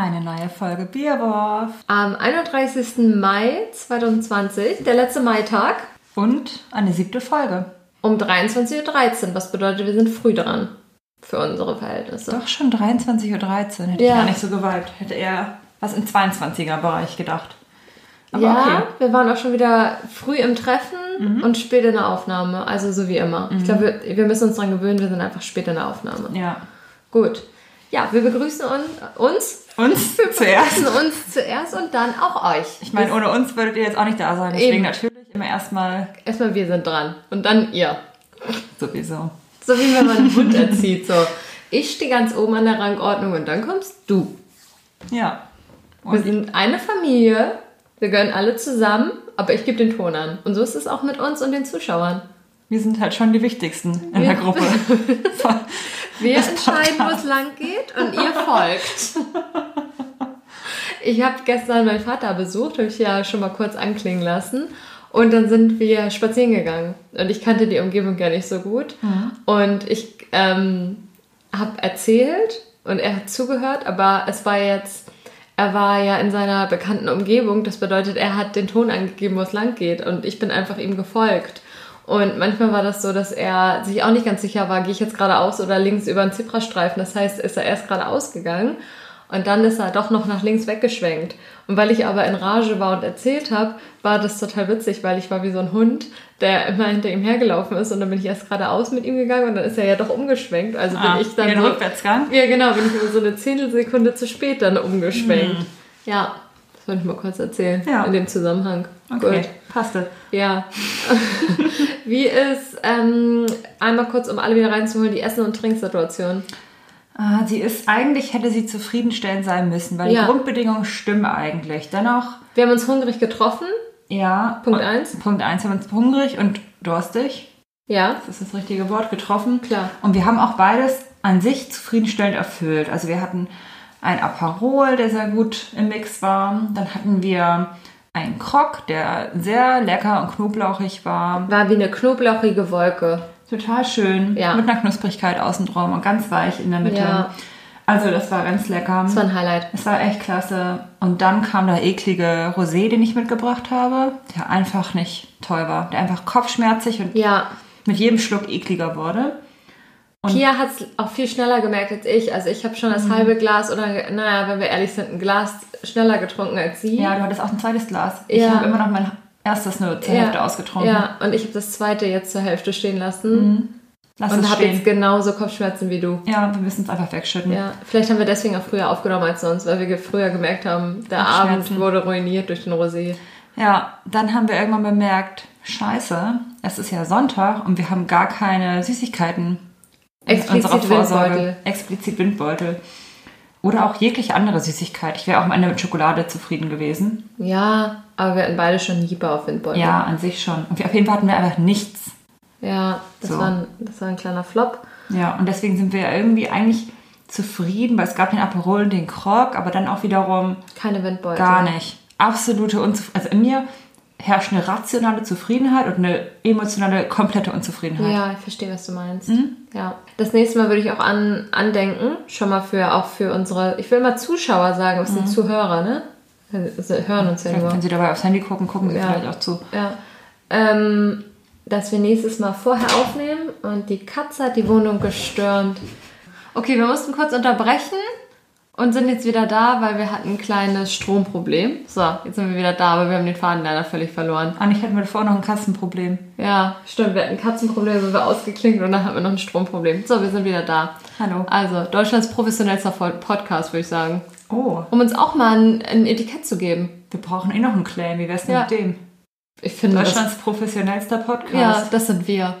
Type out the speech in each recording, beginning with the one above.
Eine neue Folge Bierwurf. Am 31. Mai 2020, der letzte Maitag, Und eine siebte Folge. um 23.13 Uhr. Was bedeutet, wir sind früh dran. Für unsere Verhältnisse. Doch schon 23.13 Uhr. Hätte Ja. ich gar nicht so geweibt. Hätte eher was im 22er-Bereich gedacht. Aber ja, okay. wir waren auch schon wieder früh im Treffen und spät in der Aufnahme. Also so wie immer. Ich glaube, wir, wir müssen uns daran gewöhnen, wir sind einfach spät in der Aufnahme. Ja. Gut. Ja, wir begrüßen un uns. Uns Wir zuerst. uns zuerst und dann auch euch. Ich meine, ohne uns würdet ihr jetzt auch nicht da sein. Deswegen Eben. natürlich immer erstmal Erstmal wir sind dran und dann ihr. sowieso. So wie wenn man einen Hund erzieht. So, ich stehe ganz oben an der Rangordnung und dann kommst du. Ja. Wir Und sind eine Familie, wir gehören alle zusammen, aber ich gebe den Ton an. Und so ist es auch mit uns und den Zuschauern. Wir sind halt schon die Wichtigsten in der Wir- Gruppe. Wir entscheiden, wo es lang geht und ihr folgt. Ich habe gestern meinen Vater besucht, habe ich ja schon mal kurz anklingen lassen. Und dann sind wir spazieren gegangen. Und ich kannte die Umgebung ja nicht so gut. Und ich ähm, habe erzählt und er hat zugehört, aber es war jetzt, er war ja in seiner bekannten Umgebung. Das bedeutet, er hat den Ton angegeben, wo es lang geht. Und ich bin einfach ihm gefolgt. Und manchmal war das so, dass er sich auch nicht ganz sicher war, gehe ich jetzt geradeaus oder links über einen Zebrastreifen. Das heißt, ist er erst geradeaus gegangen und dann ist er doch noch nach links weggeschwenkt. Und weil ich aber in Rage war und erzählt habe, war das total witzig, weil ich war wie so ein Hund, der immer hinter ihm hergelaufen ist und dann bin ich erst geradeaus mit ihm gegangen und dann ist er ja doch umgeschwenkt. Also Ah, bin ich dann den so, Rückwärtsgang. ja genau, bin ich so eine Zehntelsekunde zu spät dann umgeschwenkt. Ja, das wollte ich mal kurz erzählen Ja. in dem Zusammenhang. Okay, Gut. passte. Ja. Wie ist, ähm, einmal kurz, um alle wieder reinzuholen, die Essen- und Trinksituation? Ah, sie ist, eigentlich hätte sie zufriedenstellend sein müssen, weil Ja. die Grundbedingungen stimmen eigentlich. Dennoch, Wir haben uns hungrig getroffen. ja. Punkt und- eins. Punkt eins, wir haben uns hungrig und durstig. Ja, Das ist das richtige Wort, getroffen. Klar. Und wir haben auch beides an sich zufriedenstellend erfüllt. Also wir hatten ein Aperol, der sehr gut im Mix war. Dann hatten wir einen Krog, der sehr lecker und knoblauchig war. war wie eine knoblauchige Wolke. Total schön. Ja. Mit einer Knusprigkeit außen drum und ganz weich in der Mitte. Ja. Also das war ganz lecker. Das war ein Highlight. Es war echt klasse. Und dann kam der eklige Rosé, den ich mitgebracht habe, der einfach nicht toll war. Der einfach kopfschmerzig und Ja, mit jedem Schluck ekliger wurde. Und- Pia hat es auch viel schneller gemerkt als ich. Also ich habe schon das halbe Glas oder, naja, wenn wir ehrlich sind, ein Glas schneller getrunken als sie. Ja, du hattest auch ein zweites Glas. Ich Ja. habe immer noch mein erstes nur zur Ja. Hälfte ausgetrunken. Ja, und ich habe das zweite jetzt zur Hälfte stehen lassen Lass und habe jetzt genauso Kopfschmerzen wie du. ja, wir müssen es einfach wegschütten. Ja, vielleicht haben wir deswegen auch früher aufgenommen als sonst, weil wir früher gemerkt haben, der. Abend wurde ruiniert durch den Rosé. Ja, dann haben wir irgendwann bemerkt, scheiße, es ist ja Sonntag und wir haben gar keine Süßigkeiten Explizit unserer Vorsorge. Windbeutel. Explizit Windbeutel. Oder auch jegliche andere Süßigkeit. Ich wäre auch am Ende mit Schokolade zufrieden gewesen. Ja, aber wir hatten beide schon Lieber auf Windbeutel. Ja, an sich schon. Und wir, auf jeden Fall hatten wir einfach nichts. Ja, das, So. war ein, das war ein kleiner Flop. Ja, und deswegen sind wir irgendwie eigentlich zufrieden, weil es gab den Aperol und den Krog, aber dann auch wiederum Keine Windbeutel. gar nicht. Absolute Unzufriedenheit. Also in mir herrscht eine rationale Zufriedenheit und eine emotionale, komplette Unzufriedenheit. Ja, ich verstehe, was du meinst. Mhm. Ja. Das nächste Mal würde ich auch an, andenken, schon mal für auch für unsere, ich will immer Zuschauer sagen, es sind Zuhörer, ne? Sie hören uns ja Mhm. Nur. wenn Sie dabei aufs Handy gucken, gucken Sie Ja. vielleicht auch zu. Ja. Ähm, dass wir nächstes Mal vorher aufnehmen und die Katze hat die Wohnung gestürmt. Okay, wir mussten kurz unterbrechen und sind jetzt wieder da, weil wir hatten ein kleines Stromproblem. So, jetzt sind wir wieder da, aber wir haben den Faden leider völlig verloren. Eigentlich hatten wir vorher noch ein Kassenproblem. Ja, stimmt, wir hatten ein Katzenproblem, sind wir ausgeklinkt und dann hatten wir noch ein Stromproblem. So, wir sind wieder da. Hallo. Also, Deutschlands professionellster Podcast, würde ich sagen. Oh, Um uns auch mal ein, ein Etikett zu geben. wir brauchen eh noch einen Claim. Wie wär's denn Ja. mit dem? Ich finde das, Deutschlands professionellster Podcast. Ja, das sind wir.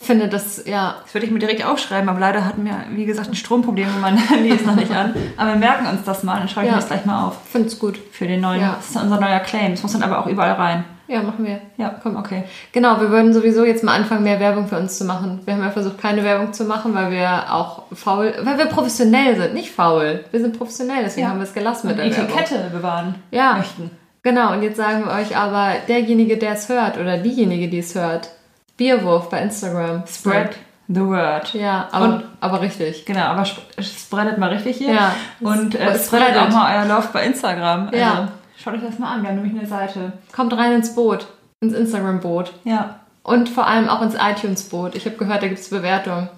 Finde das, ja, Das würde ich mir direkt aufschreiben, aber leider hatten wir, wie gesagt, ein Stromproblem und mein Handy ist noch nicht an. Aber wir merken uns das mal, dann schreibe ich Ja. mir das gleich mal auf finde es gut. für den neuen. Ja. Das ist unser neuer Claim. Das muss dann aber auch überall rein. Ja, machen wir. Ja, komm, okay. Genau, wir würden sowieso jetzt mal anfangen, mehr Werbung für uns zu machen. Wir haben ja versucht, keine Werbung zu machen, weil wir auch faul, weil wir professionell sind, nicht faul. Wir sind professionell, deswegen Ja. haben wir es gelassen mit Und der Werbung. Etikette bewahren Ja. möchten. Genau, und jetzt sagen wir euch aber, derjenige, der es hört oder diejenige, die es hört, Bierwurf bei Instagram. Spread the word. Ja, aber, Und- aber richtig. Genau, aber sp- spreadet mal richtig hier. Ja. Und äh, Es spreadet spreadet. auch mal euer Love bei Instagram. Ja. Also, schaut euch das mal an, wir haben nämlich eine Seite. Kommt rein ins Boot, ins Instagram-Boot. Ja. Und vor allem auch ins iTunes-Boot. Ich habe gehört, da gibt es Bewertungen.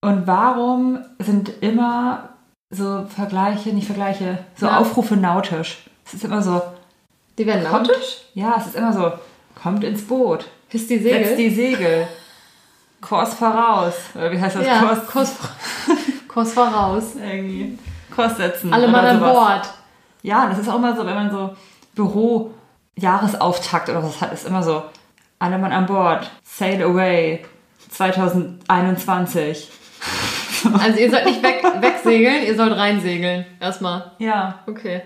Und warum sind immer so Vergleiche, nicht Vergleiche, so Ja. Aufrufe nautisch? Es ist immer so, Die werden nautisch? ja, es ist immer so, kommt ins Boot, Hisst die Segel? setzt die Segel, Kurs voraus. Oder wie heißt das? ja, Kurs, Kurs, Kurs voraus. irgendwie. Kurs setzen. Alle Mann an. Bord. Ja, das ist auch immer so, wenn man so Büro, Jahresauftakt oder was hat, ist immer so, alle Mann an Bord, sail away, 2021. Also ihr sollt nicht weg, wegsegeln, ihr sollt reinsegeln. Erstmal. Ja, Okay.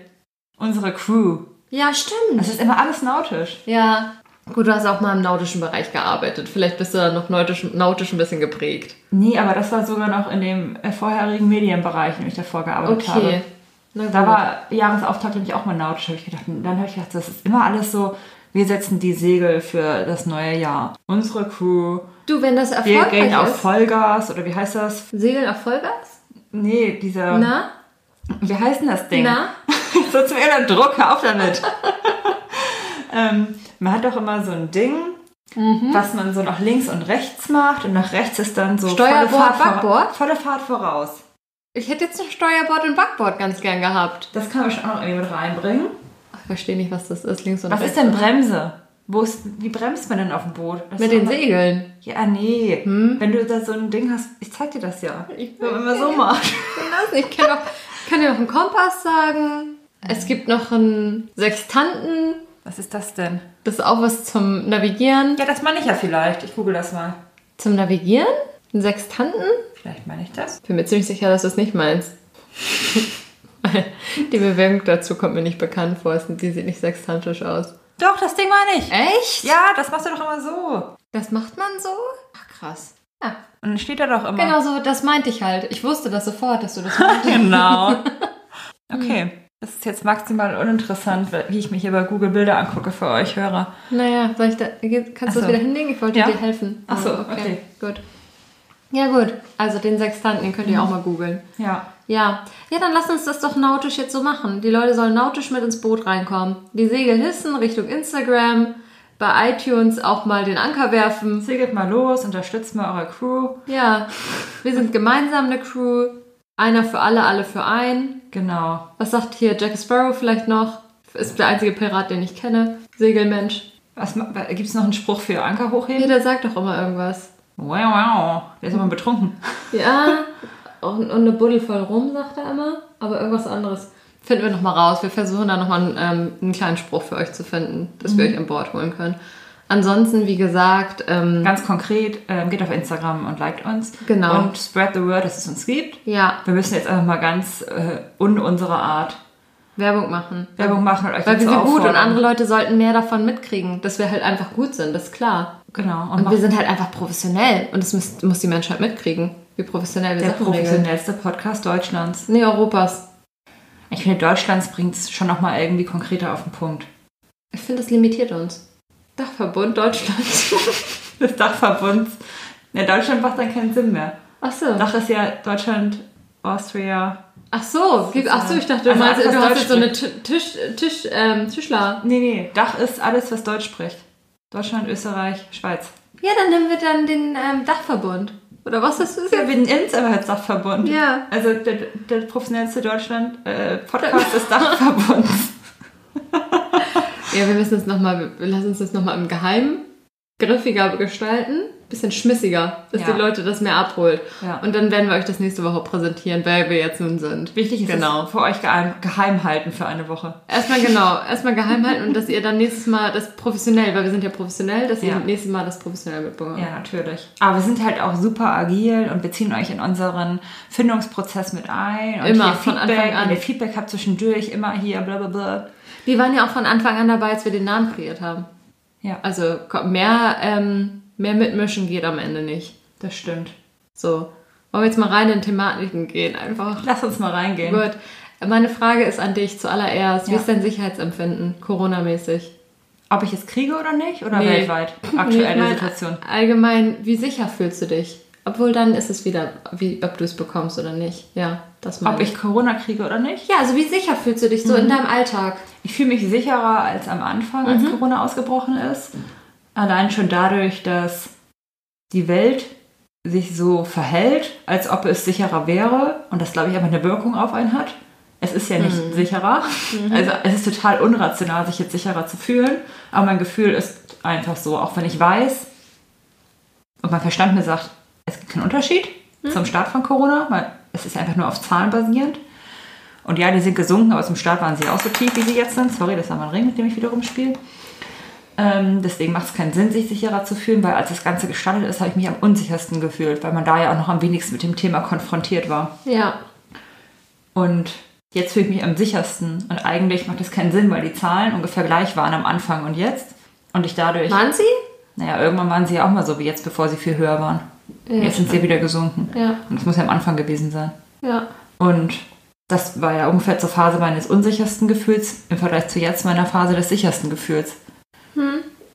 unsere Crew. Ja, stimmt. Das ist immer alles nautisch. Ja. Gut, du hast auch mal im nautischen Bereich gearbeitet. Vielleicht bist du dann noch nautisch, nautisch ein bisschen geprägt. Nee, aber das war sogar noch in dem äh, vorherigen Medienbereich, in dem ich davor gearbeitet habe. Okay. Na gut. Da war Jahresauftakt nämlich auch mal nautisch, habe ich gedacht. Und dann habe ich gedacht, das ist immer alles so, wir setzen die Segel für das neue Jahr. Unsere Crew, du, wenn das wir erfolgreich gehen auf ist. Vollgas, oder wie heißt das? Segeln auf Vollgas? Nee, dieser, Na? wie heißt denn das Ding? Na? so zum inneren Druck, hör auf damit. ähm, man hat doch immer so ein Ding, Mhm. was man so nach links und rechts macht und nach rechts ist dann so Steuerbord, volle, Fahrt Backbord? volle Fahrt voraus. Ich hätte jetzt noch Steuerbord und Backbord ganz gern gehabt. Das kann man schon auch noch irgendwie mit reinbringen. Ich verstehe nicht, was das ist, links und Was rechts. ist denn Bremse? Wo ist, wie bremst man denn auf dem Boot? Das Mit den Segeln. Ja, nee. Hm? Wenn du da so ein Ding hast, ich zeig dir das ja. Ich Wenn man so macht. ich kann, auch, ich kann dir noch einen Kompass sagen. Es gibt noch einen Sextanten. Was ist das denn? Das ist auch was zum Navigieren. Ja, das meine ich ja vielleicht. Ich google das mal. Zum Navigieren? Einen Sextanten? Vielleicht meine ich das. Bin mir ziemlich sicher, dass du es nicht meinst. Die Bewegung dazu kommt mir nicht bekannt vor. Die sieht nicht sextantisch aus. Doch, das Ding meine ich. Echt? Ja, das machst du doch immer so. Das macht man so? Ach, krass. Ja, Und dann steht da doch immer. genau so, das meinte ich halt. Ich wusste das sofort, dass du das meintest. Genau. Okay. Das ist jetzt maximal uninteressant, wie ich mich hier bei Google Bilder angucke für euch Hörer. naja, soll ich da, kannst du so. das wieder hinlegen? Ich wollte Ja. dir helfen. Ach so, Aber okay. Gut. Ja, gut. Also den Sextanten, den könnt ihr auch mal googeln. Ja. Ja. Ja, dann lass uns das doch nautisch jetzt so machen. Die Leute sollen nautisch mit ins Boot reinkommen. Die Segel hissen Richtung Instagram. Bei iTunes auch mal den Anker werfen. Segelt mal los, unterstützt mal eure Crew. Ja, wir sind gemeinsam eine Crew. Einer für alle, alle für einen. Genau. Was sagt hier Jack Sparrow vielleicht noch? Ist der einzige Pirat, den ich kenne. Segelmensch. Was, Gibt es noch einen Spruch für Anker hochheben? Jeder sagt doch immer irgendwas. Wow, wow. Der ist immer betrunken. Ja, und, und eine Buddel voll rum, sagt er immer. Aber irgendwas anderes. Finden wir nochmal raus. Wir versuchen da nochmal einen, ähm, einen kleinen Spruch für euch zu finden, dass wir euch an Bord holen können. Ansonsten, wie gesagt, ähm, Ganz konkret, ähm, geht auf Instagram und liked uns. Genau. Und spread the word, dass es uns gibt. ja, Wir müssen jetzt einfach mal ganz äh, un unserer Art Werbung machen. Werbung machen und euch Weil wir sind gut und andere Leute sollten mehr davon mitkriegen, dass wir halt einfach gut sind, das ist klar. Genau. Und, Und wir sind halt einfach professionell und das muss, muss die Menschheit mitkriegen, wie professionell wir der Sachen regeln. professionellste Podcast Deutschlands. Nee, Europas. Ich finde, Deutschlands bringt es schon nochmal irgendwie konkreter auf den Punkt. Ich finde, das limitiert uns. Dachverbund Deutschland. Das Dachverbund. Ja, Deutschland macht dann keinen Sinn mehr. Ach so. Dach ist ja Deutschland, Austria. Ach so, gibt- ach so, ich dachte, du Also meinst, du hast jetzt so eine Ti- Tisch, Tisch, ähm, Tischler. Nee, nee. Dach ist alles, was Deutsch spricht. Deutschland, Österreich, Schweiz. Ja, dann nehmen wir dann den ähm, Dachverbund. Oder was das ist Ja, wir nennen es aber als Dachverbund. Ja. Also der, der professionellste Deutschland äh, Podcast ist Dachverbund. Ja, wir müssen es nochmal, wir lassen uns das nochmal im Geheimen griffiger gestalten. Bisschen schmissiger, dass Ja. die Leute das mehr abholt. Ja. Und dann werden wir euch das nächste Woche präsentieren, wer wir jetzt nun sind. Wichtig ist Genau. es für euch geheim, geheim halten für eine Woche. Erstmal genau, erstmal geheim halten und dass ihr dann nächstes Mal das professionell, weil wir sind ja professionell, dass Ja. ihr nächstes Mal das professionell mitbekommt. Ja, natürlich. Aber wir sind halt auch super agil und wir ziehen euch in unseren Findungsprozess mit ein. Und Immer, hier von Feedback, Anfang an. Wenn ihr Feedback habt zwischendurch, immer hier, bla bla bla. Die waren ja auch von Anfang an dabei, als wir den Namen kreiert haben. Ja, Also mehr, ähm, mehr mitmischen geht am Ende nicht. das stimmt. So. Wollen wir jetzt mal rein in Thematiken gehen? Einfach. Lass uns mal reingehen. Gut. Meine Frage ist an dich zuallererst. Wie Ja. ist dein Sicherheitsempfinden, Corona-mäßig? Ob ich es kriege oder nicht? Oder Nee. weltweit? Nee, Aktuelle mein, Situation. Allgemein, wie sicher fühlst du dich? Obwohl dann ist es wieder, wie, ob du es bekommst oder nicht. Ja, das meine Ob ich Corona kriege oder nicht? Ja, also wie sicher fühlst du dich so in deinem Alltag? Ich fühle mich sicherer als am Anfang, als Corona ausgebrochen ist. Allein schon dadurch, dass die Welt sich so verhält, als ob es sicherer wäre und das, glaube ich, einfach eine Wirkung auf einen hat. Es ist ja nicht sicherer. Also es ist total unrational, sich jetzt sicherer zu fühlen. Aber mein Gefühl ist einfach so, auch wenn ich weiß und mein Verstand mir sagt, es gibt keinen Unterschied zum Start von Corona, weil es ist einfach nur auf Zahlen basierend. Und ja, die sind gesunken, aber zum Start waren sie auch so tief, wie sie jetzt sind. Sorry, das war mein Ring, mit dem ich wiederum spiele. Ähm, deswegen macht es keinen Sinn, sich sicherer zu fühlen, weil als das Ganze gestartet ist, habe ich mich am unsichersten gefühlt, weil man da ja auch noch am wenigsten mit dem Thema konfrontiert war. Ja. Und jetzt fühle ich mich am sichersten. Und eigentlich macht das keinen Sinn, weil die Zahlen ungefähr gleich waren am Anfang und jetzt. Und ich dadurch, Waren sie? naja, irgendwann waren sie ja auch mal so wie jetzt, bevor sie viel höher waren. Ja, jetzt sind sie wieder gesunken. Ja. Und das muss ja am Anfang gewesen sein. Ja. Und das war ja ungefähr zur Phase meines unsichersten Gefühls im Vergleich zu jetzt meiner Phase des sichersten Gefühls.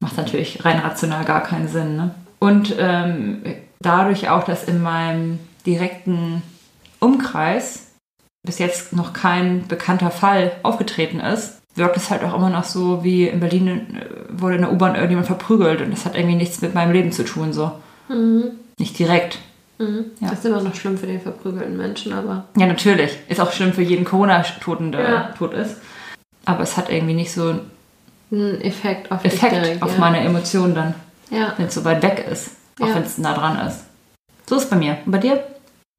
Macht natürlich rein rational gar keinen Sinn. Ne? Und ähm, dadurch auch, dass in meinem direkten Umkreis bis jetzt noch kein bekannter Fall aufgetreten ist, wirkt es halt auch immer noch so, wie in Berlin äh, wurde in der U-Bahn irgendjemand verprügelt und das hat irgendwie nichts mit meinem Leben zu tun, so. Nicht direkt. Ja. Das ist immer noch schlimm für den verprügelten Menschen, aber. Ja, natürlich. Ist auch schlimm für jeden Corona-Toten, der Ja. tot ist. Aber es hat irgendwie nicht so einen Ein Effekt auf Effekt direkt, auf ja. meine Emotionen dann, Ja. wenn es so weit weg ist. Auch wenn es nah dran ist. So ist es bei mir. Und bei dir?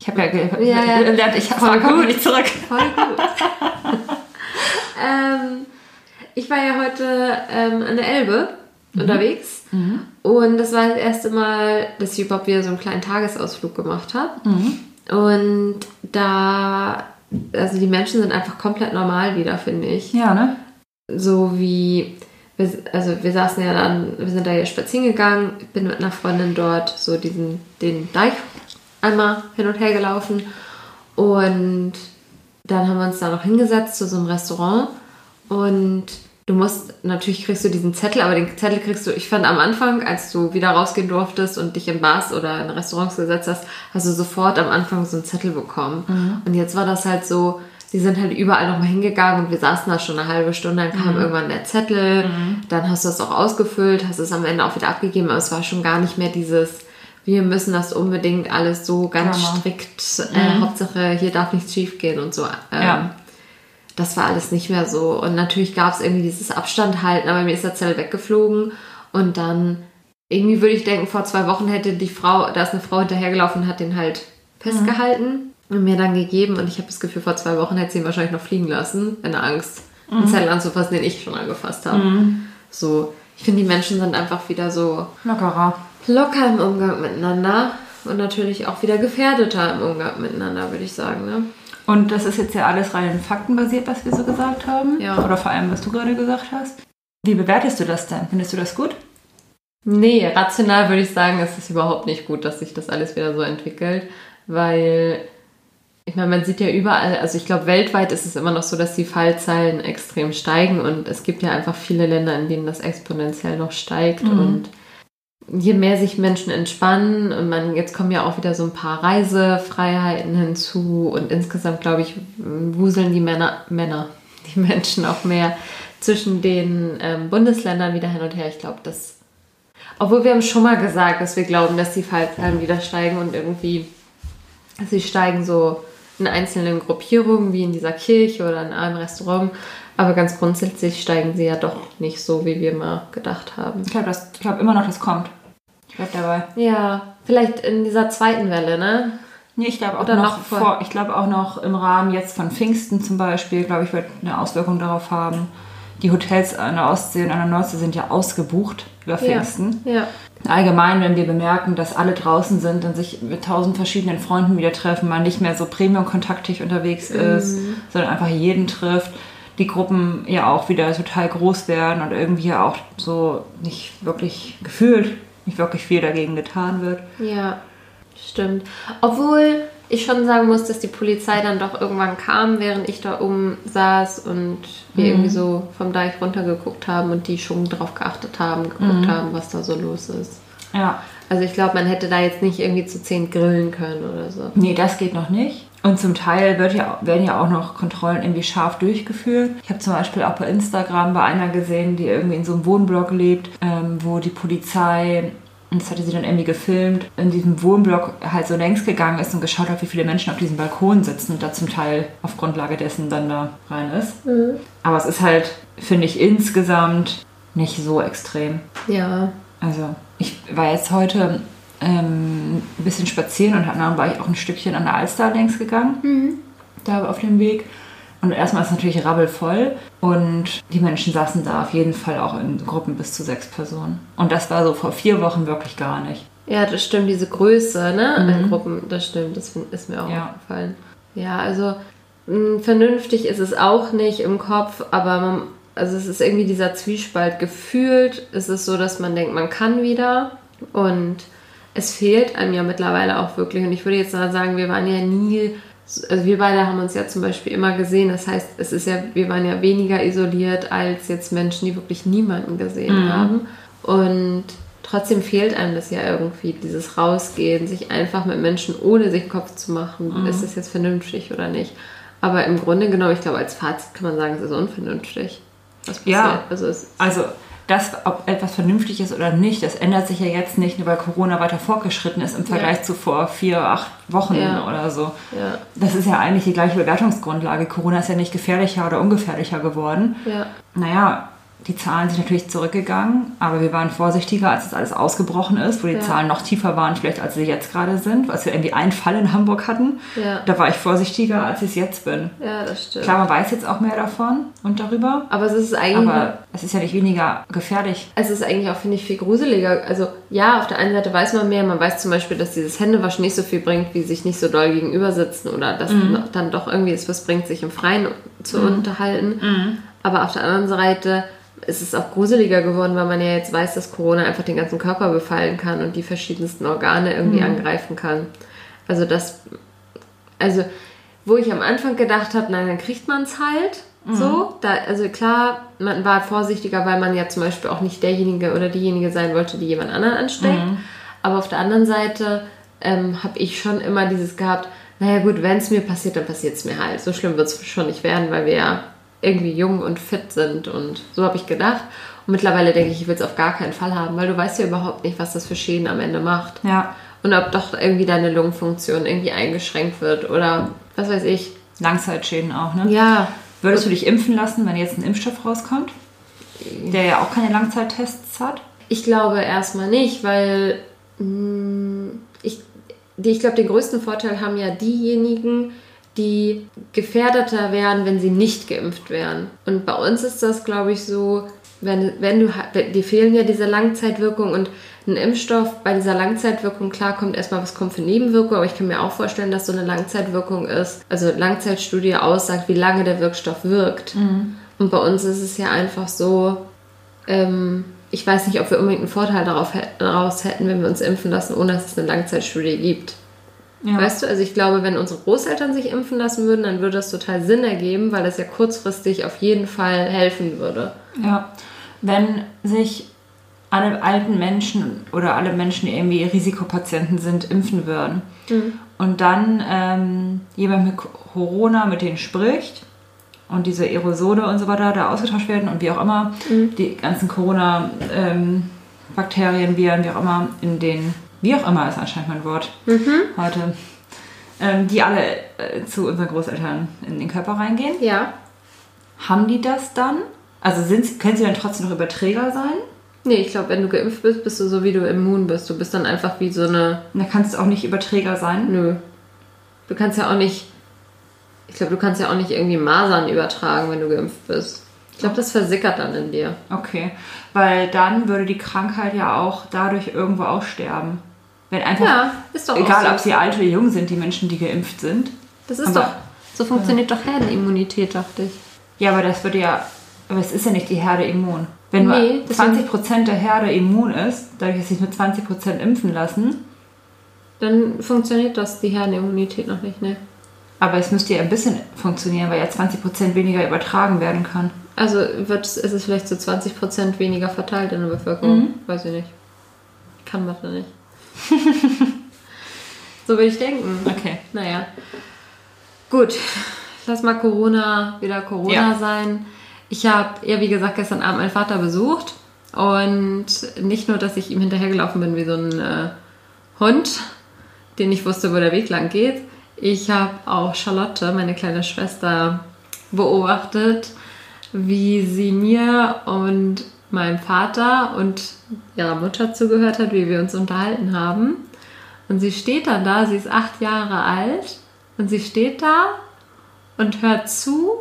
Ich habe ja, ge Ja, ja. gelernt, ich gut. nicht zurück. Voll gut. ähm, ich war ja heute ähm, an der Elbe unterwegs. Und das war das erste Mal, dass ich überhaupt wieder so einen kleinen Tagesausflug gemacht habe. Und da, also die Menschen sind einfach komplett normal wieder, finde ich. Ja, ne? So wie, wir, also wir saßen ja dann, wir sind da ja spazieren gegangen, ich bin mit einer Freundin dort so diesen, den Deich einmal hin und her gelaufen. Und dann haben wir uns da noch hingesetzt zu so einem Restaurant. Und du musst, natürlich kriegst du diesen Zettel, aber den Zettel kriegst du, ich fand am Anfang, als du wieder rausgehen durftest und dich in Bars oder in Restaurants gesetzt hast, hast du sofort am Anfang so einen Zettel bekommen. Und jetzt war das halt so, die sind halt überall nochmal hingegangen und wir saßen da schon eine halbe Stunde, dann kam irgendwann der Zettel, dann hast du das auch ausgefüllt, hast es am Ende auch wieder abgegeben, aber es war schon gar nicht mehr dieses, wir müssen das unbedingt alles so ganz Klar. strikt, äh, Hauptsache hier darf nichts schief gehen und so. Ähm, Ja. Das war alles nicht mehr so. Und natürlich gab es irgendwie dieses Abstand halten, aber mir ist der Zettel weggeflogen. Und dann, irgendwie würde ich denken, vor zwei Wochen hätte die Frau, da ist eine Frau hinterhergelaufen und hat den halt festgehalten und mir dann gegeben. Und ich habe das Gefühl, vor zwei Wochen hätte sie ihn wahrscheinlich noch fliegen lassen, in der Angst, einen Zettel anzufassen, den ich schon angefasst habe. So, ich finde, die Menschen sind einfach wieder so Lockerer. locker im Umgang miteinander und natürlich auch wieder gefährdeter im Umgang miteinander, würde ich sagen. Ne? Und das ist jetzt ja alles rein faktenbasiert, was wir so gesagt haben. Ja. Oder vor allem, was du gerade gesagt hast. Wie bewertest du das denn? Findest du das gut? Nee, rational würde ich sagen, ist es überhaupt nicht gut, dass sich das alles wieder so entwickelt, weil ich meine, man sieht ja überall, also ich glaube, weltweit ist es immer noch so, dass die Fallzahlen extrem steigen und es gibt ja einfach viele Länder, in denen das exponentiell noch steigt und je mehr sich Menschen entspannen und man, jetzt kommen ja auch wieder so ein paar Reisefreiheiten hinzu und insgesamt, glaube ich, wuseln die Männer, Männer, die Menschen auch mehr zwischen den ähm, Bundesländern wieder hin und her. Ich glaube, das obwohl wir haben schon mal gesagt, dass wir glauben, dass die Fallzahlen wieder steigen und irgendwie sie steigen so in einzelnen Gruppierungen, wie in dieser Kirche oder in einem Restaurant. Aber ganz grundsätzlich steigen sie ja doch nicht so, wie wir mal gedacht haben. Ich glaube glaub immer noch, das kommt. Ich bleib dabei. Ja, vielleicht in dieser zweiten Welle, ne? Nee, ich glaube auch Oder noch, noch vor- vor, ich glaube auch noch im Rahmen jetzt von Pfingsten zum Beispiel, glaube ich, wird eine Auswirkung darauf haben. Die Hotels an der Ostsee und an der Nordsee sind ja ausgebucht über Pfingsten. Ja. Allgemein, wenn wir bemerken, dass alle draußen sind und sich mit tausend verschiedenen Freunden wieder treffen, man nicht mehr so premium-kontaktig unterwegs ist, sondern einfach jeden trifft, die Gruppen ja auch wieder total groß werden und irgendwie ja auch so nicht wirklich gefühlt, nicht wirklich viel dagegen getan wird. Ja, stimmt. Obwohl ich schon sagen muss, dass die Polizei dann doch irgendwann kam, während ich da oben saß und wir irgendwie so vom Deich runtergeguckt haben und die schon drauf geachtet haben, geguckt haben, was da so los ist. Ja, Also ich glaube, man hätte da jetzt nicht irgendwie zu zehn grillen können oder so. Nee, das geht noch nicht. Und zum Teil wird ja, werden ja auch noch Kontrollen irgendwie scharf durchgeführt. Ich habe zum Beispiel auch bei Instagram bei einer gesehen, die irgendwie in so einem Wohnblock lebt, ähm, wo die Polizei, und das hatte sie dann irgendwie gefilmt, in diesem Wohnblock halt so längs gegangen ist und geschaut hat, wie viele Menschen auf diesem Balkon sitzen und da zum Teil auf Grundlage dessen dann da rein ist. Mhm. Aber es ist halt, finde ich, insgesamt nicht so extrem. Ja. Also, ich war jetzt heute ähm, ein bisschen spazieren und dann war ich auch ein Stückchen an der Alster längs gegangen, da auf dem Weg. Und erstmal ist es natürlich rabbelvoll und die Menschen saßen da auf jeden Fall auch in Gruppen bis zu sechs Personen. Und das war so vor vier Wochen wirklich gar nicht. Ja, das stimmt, diese Größe, ne? An Gruppen, das stimmt, das ist mir auch Ja. aufgefallen. Ja, also mh, vernünftig ist es auch nicht im Kopf, aber man, also es ist irgendwie dieser Zwiespalt gefühlt. Es ist so, dass man denkt, man kann wieder und es fehlt einem ja mittlerweile auch wirklich. Und ich würde jetzt mal sagen, wir waren ja nie, also wir beide haben uns ja zum Beispiel immer gesehen. Das heißt, es ist ja, wir waren ja weniger isoliert als jetzt Menschen, die wirklich niemanden gesehen haben. Und trotzdem fehlt einem das ja irgendwie, dieses Rausgehen, sich einfach mit Menschen ohne sich Kopf zu machen. Ist das jetzt vernünftig oder nicht? Aber im Grunde genommen, ich glaube, als Fazit kann man sagen, es ist unvernünftig. Was passiert. Ja. Also es, Also, das, ob etwas vernünftig ist oder nicht, das ändert sich ja jetzt nicht, nur weil Corona weiter fortgeschritten ist im Vergleich zu vor vier, acht Wochen Ja. oder so. ja, Das ist ja eigentlich die gleiche Bewertungsgrundlage. Corona ist ja nicht gefährlicher oder ungefährlicher geworden. ja, Naja, die Zahlen sind natürlich zurückgegangen, aber wir waren vorsichtiger, als das alles ausgebrochen ist, wo die Ja. Zahlen noch tiefer waren, vielleicht als sie jetzt gerade sind, als wir irgendwie einen Fall in Hamburg hatten. Ja. Da war ich vorsichtiger, als ich es jetzt bin. ja, das stimmt. Klar, man weiß jetzt auch mehr davon und darüber, Aber es ist eigentlich, aber es ist ja nicht weniger gefährlich. es ist eigentlich auch, finde ich, viel gruseliger. Also ja, auf der einen Seite weiß man mehr, man weiß zum Beispiel, dass dieses Händewaschen nicht so viel bringt, wie sich nicht so doll gegenüber sitzen oder dass dann doch irgendwie es was bringt, sich im Freien zu unterhalten. Aber auf der anderen Seite ist es auch gruseliger geworden, weil man ja jetzt weiß, dass Corona einfach den ganzen Körper befallen kann und die verschiedensten Organe irgendwie angreifen kann. Also das, also wo ich am Anfang gedacht habe, nein, dann kriegt man es halt. So, da, also klar, man war vorsichtiger, weil man ja zum Beispiel auch nicht derjenige oder diejenige sein wollte, die jemand anderen ansteckt. Aber auf der anderen Seite ähm, habe ich schon immer dieses gehabt, naja gut, wenn es mir passiert, dann passiert es mir halt. So schlimm wird es schon nicht werden, weil wir ja irgendwie jung und fit sind. Und so habe ich gedacht. Und mittlerweile denke ich, ich will es auf gar keinen Fall haben, weil du weißt ja überhaupt nicht, was das für Schäden am Ende macht. Ja, Und ob doch irgendwie deine Lungenfunktion irgendwie eingeschränkt wird oder was weiß ich. Langzeitschäden auch, ne? Ja, Würdest du dich impfen lassen, wenn jetzt ein Impfstoff rauskommt? Der ja auch keine Langzeittests hat? ich glaube erstmal nicht, weil mh, ich, die, ich glaube, den größten Vorteil haben ja diejenigen, die gefährdeter wären, wenn sie nicht geimpft wären. Und bei uns ist das, glaube ich, so, wenn, wenn du, die fehlen ja diese Langzeitwirkung und ein Impfstoff bei dieser Langzeitwirkung, klar kommt erstmal, was kommt für Nebenwirkungen, aber ich kann mir auch vorstellen, dass so eine Langzeitwirkung ist, also Langzeitstudie aussagt, wie lange der Wirkstoff wirkt. Und bei uns ist es ja einfach so, ähm, ich weiß nicht, ob wir unbedingt einen Vorteil darauf, daraus hätten, wenn wir uns impfen lassen, ohne dass es eine Langzeitstudie gibt. Ja. Weißt du, also ich glaube, wenn unsere Großeltern sich impfen lassen würden, dann würde das total Sinn ergeben, weil das ja kurzfristig auf jeden Fall helfen würde. Ja, wenn sich alle alten Menschen oder alle Menschen, die irgendwie Risikopatienten sind, impfen würden und dann ähm, jemand mit Corona mit denen spricht und diese Aerosole und so weiter da ausgetauscht werden und wie auch immer die ganzen Corona-Bakterien, Viren, wie auch immer in den, wie auch immer ist anscheinend mein Wort heute, ähm, die alle äh, zu unseren Großeltern in den Körper reingehen. Ja. Haben die das dann? Also sind, können sie dann trotzdem noch Überträger sein? Nee, ich glaube, wenn du geimpft bist, bist du so, wie du immun bist. Du bist dann einfach wie so eine. Dann kannst du auch nicht Überträger sein. Nö. Du kannst ja auch nicht. Ich glaube, du kannst ja auch nicht irgendwie Masern übertragen, wenn du geimpft bist. Ich glaube, das versickert dann in dir. Okay. Weil dann würde die Krankheit ja auch dadurch irgendwo aussterben. Wenn einfach, Ja, ist doch egal so. ob sie alt oder jung sind, die Menschen, die geimpft sind. Das ist Aber- doch. So funktioniert doch Herdenimmunität, dachte ich. Ja, aber das würde ja, aber es ist ja nicht die Herde immun. Wenn Nee, nur deswegen- 20% der Herde immun ist, dadurch, dass sich nur 20% impfen lassen, Dann funktioniert das, die Herdenimmunität noch nicht, ne? aber es müsste ja ein bisschen funktionieren, weil ja 20% weniger übertragen werden kann. Also wird, es- ist es vielleicht zu 20% weniger verteilt in der Bevölkerung? Weiß ich nicht. Kann Mathe nicht. so will ich denken. Okay. Naja. Gut, lass mal Corona wieder Corona Ja. sein. Ich habe ja, wie gesagt, gestern Abend meinen Vater besucht. Und nicht nur, dass ich ihm hinterhergelaufen bin wie so ein äh, Hund, den ich wusste, wo der Weg lang geht. Ich habe auch Charlotte, meine kleine Schwester, beobachtet, wie sie mir und meinem Vater und ihrer Mutter zugehört hat, wie wir uns unterhalten haben. Und sie steht dann da, sie ist acht Jahre alt und sie steht da und hört zu.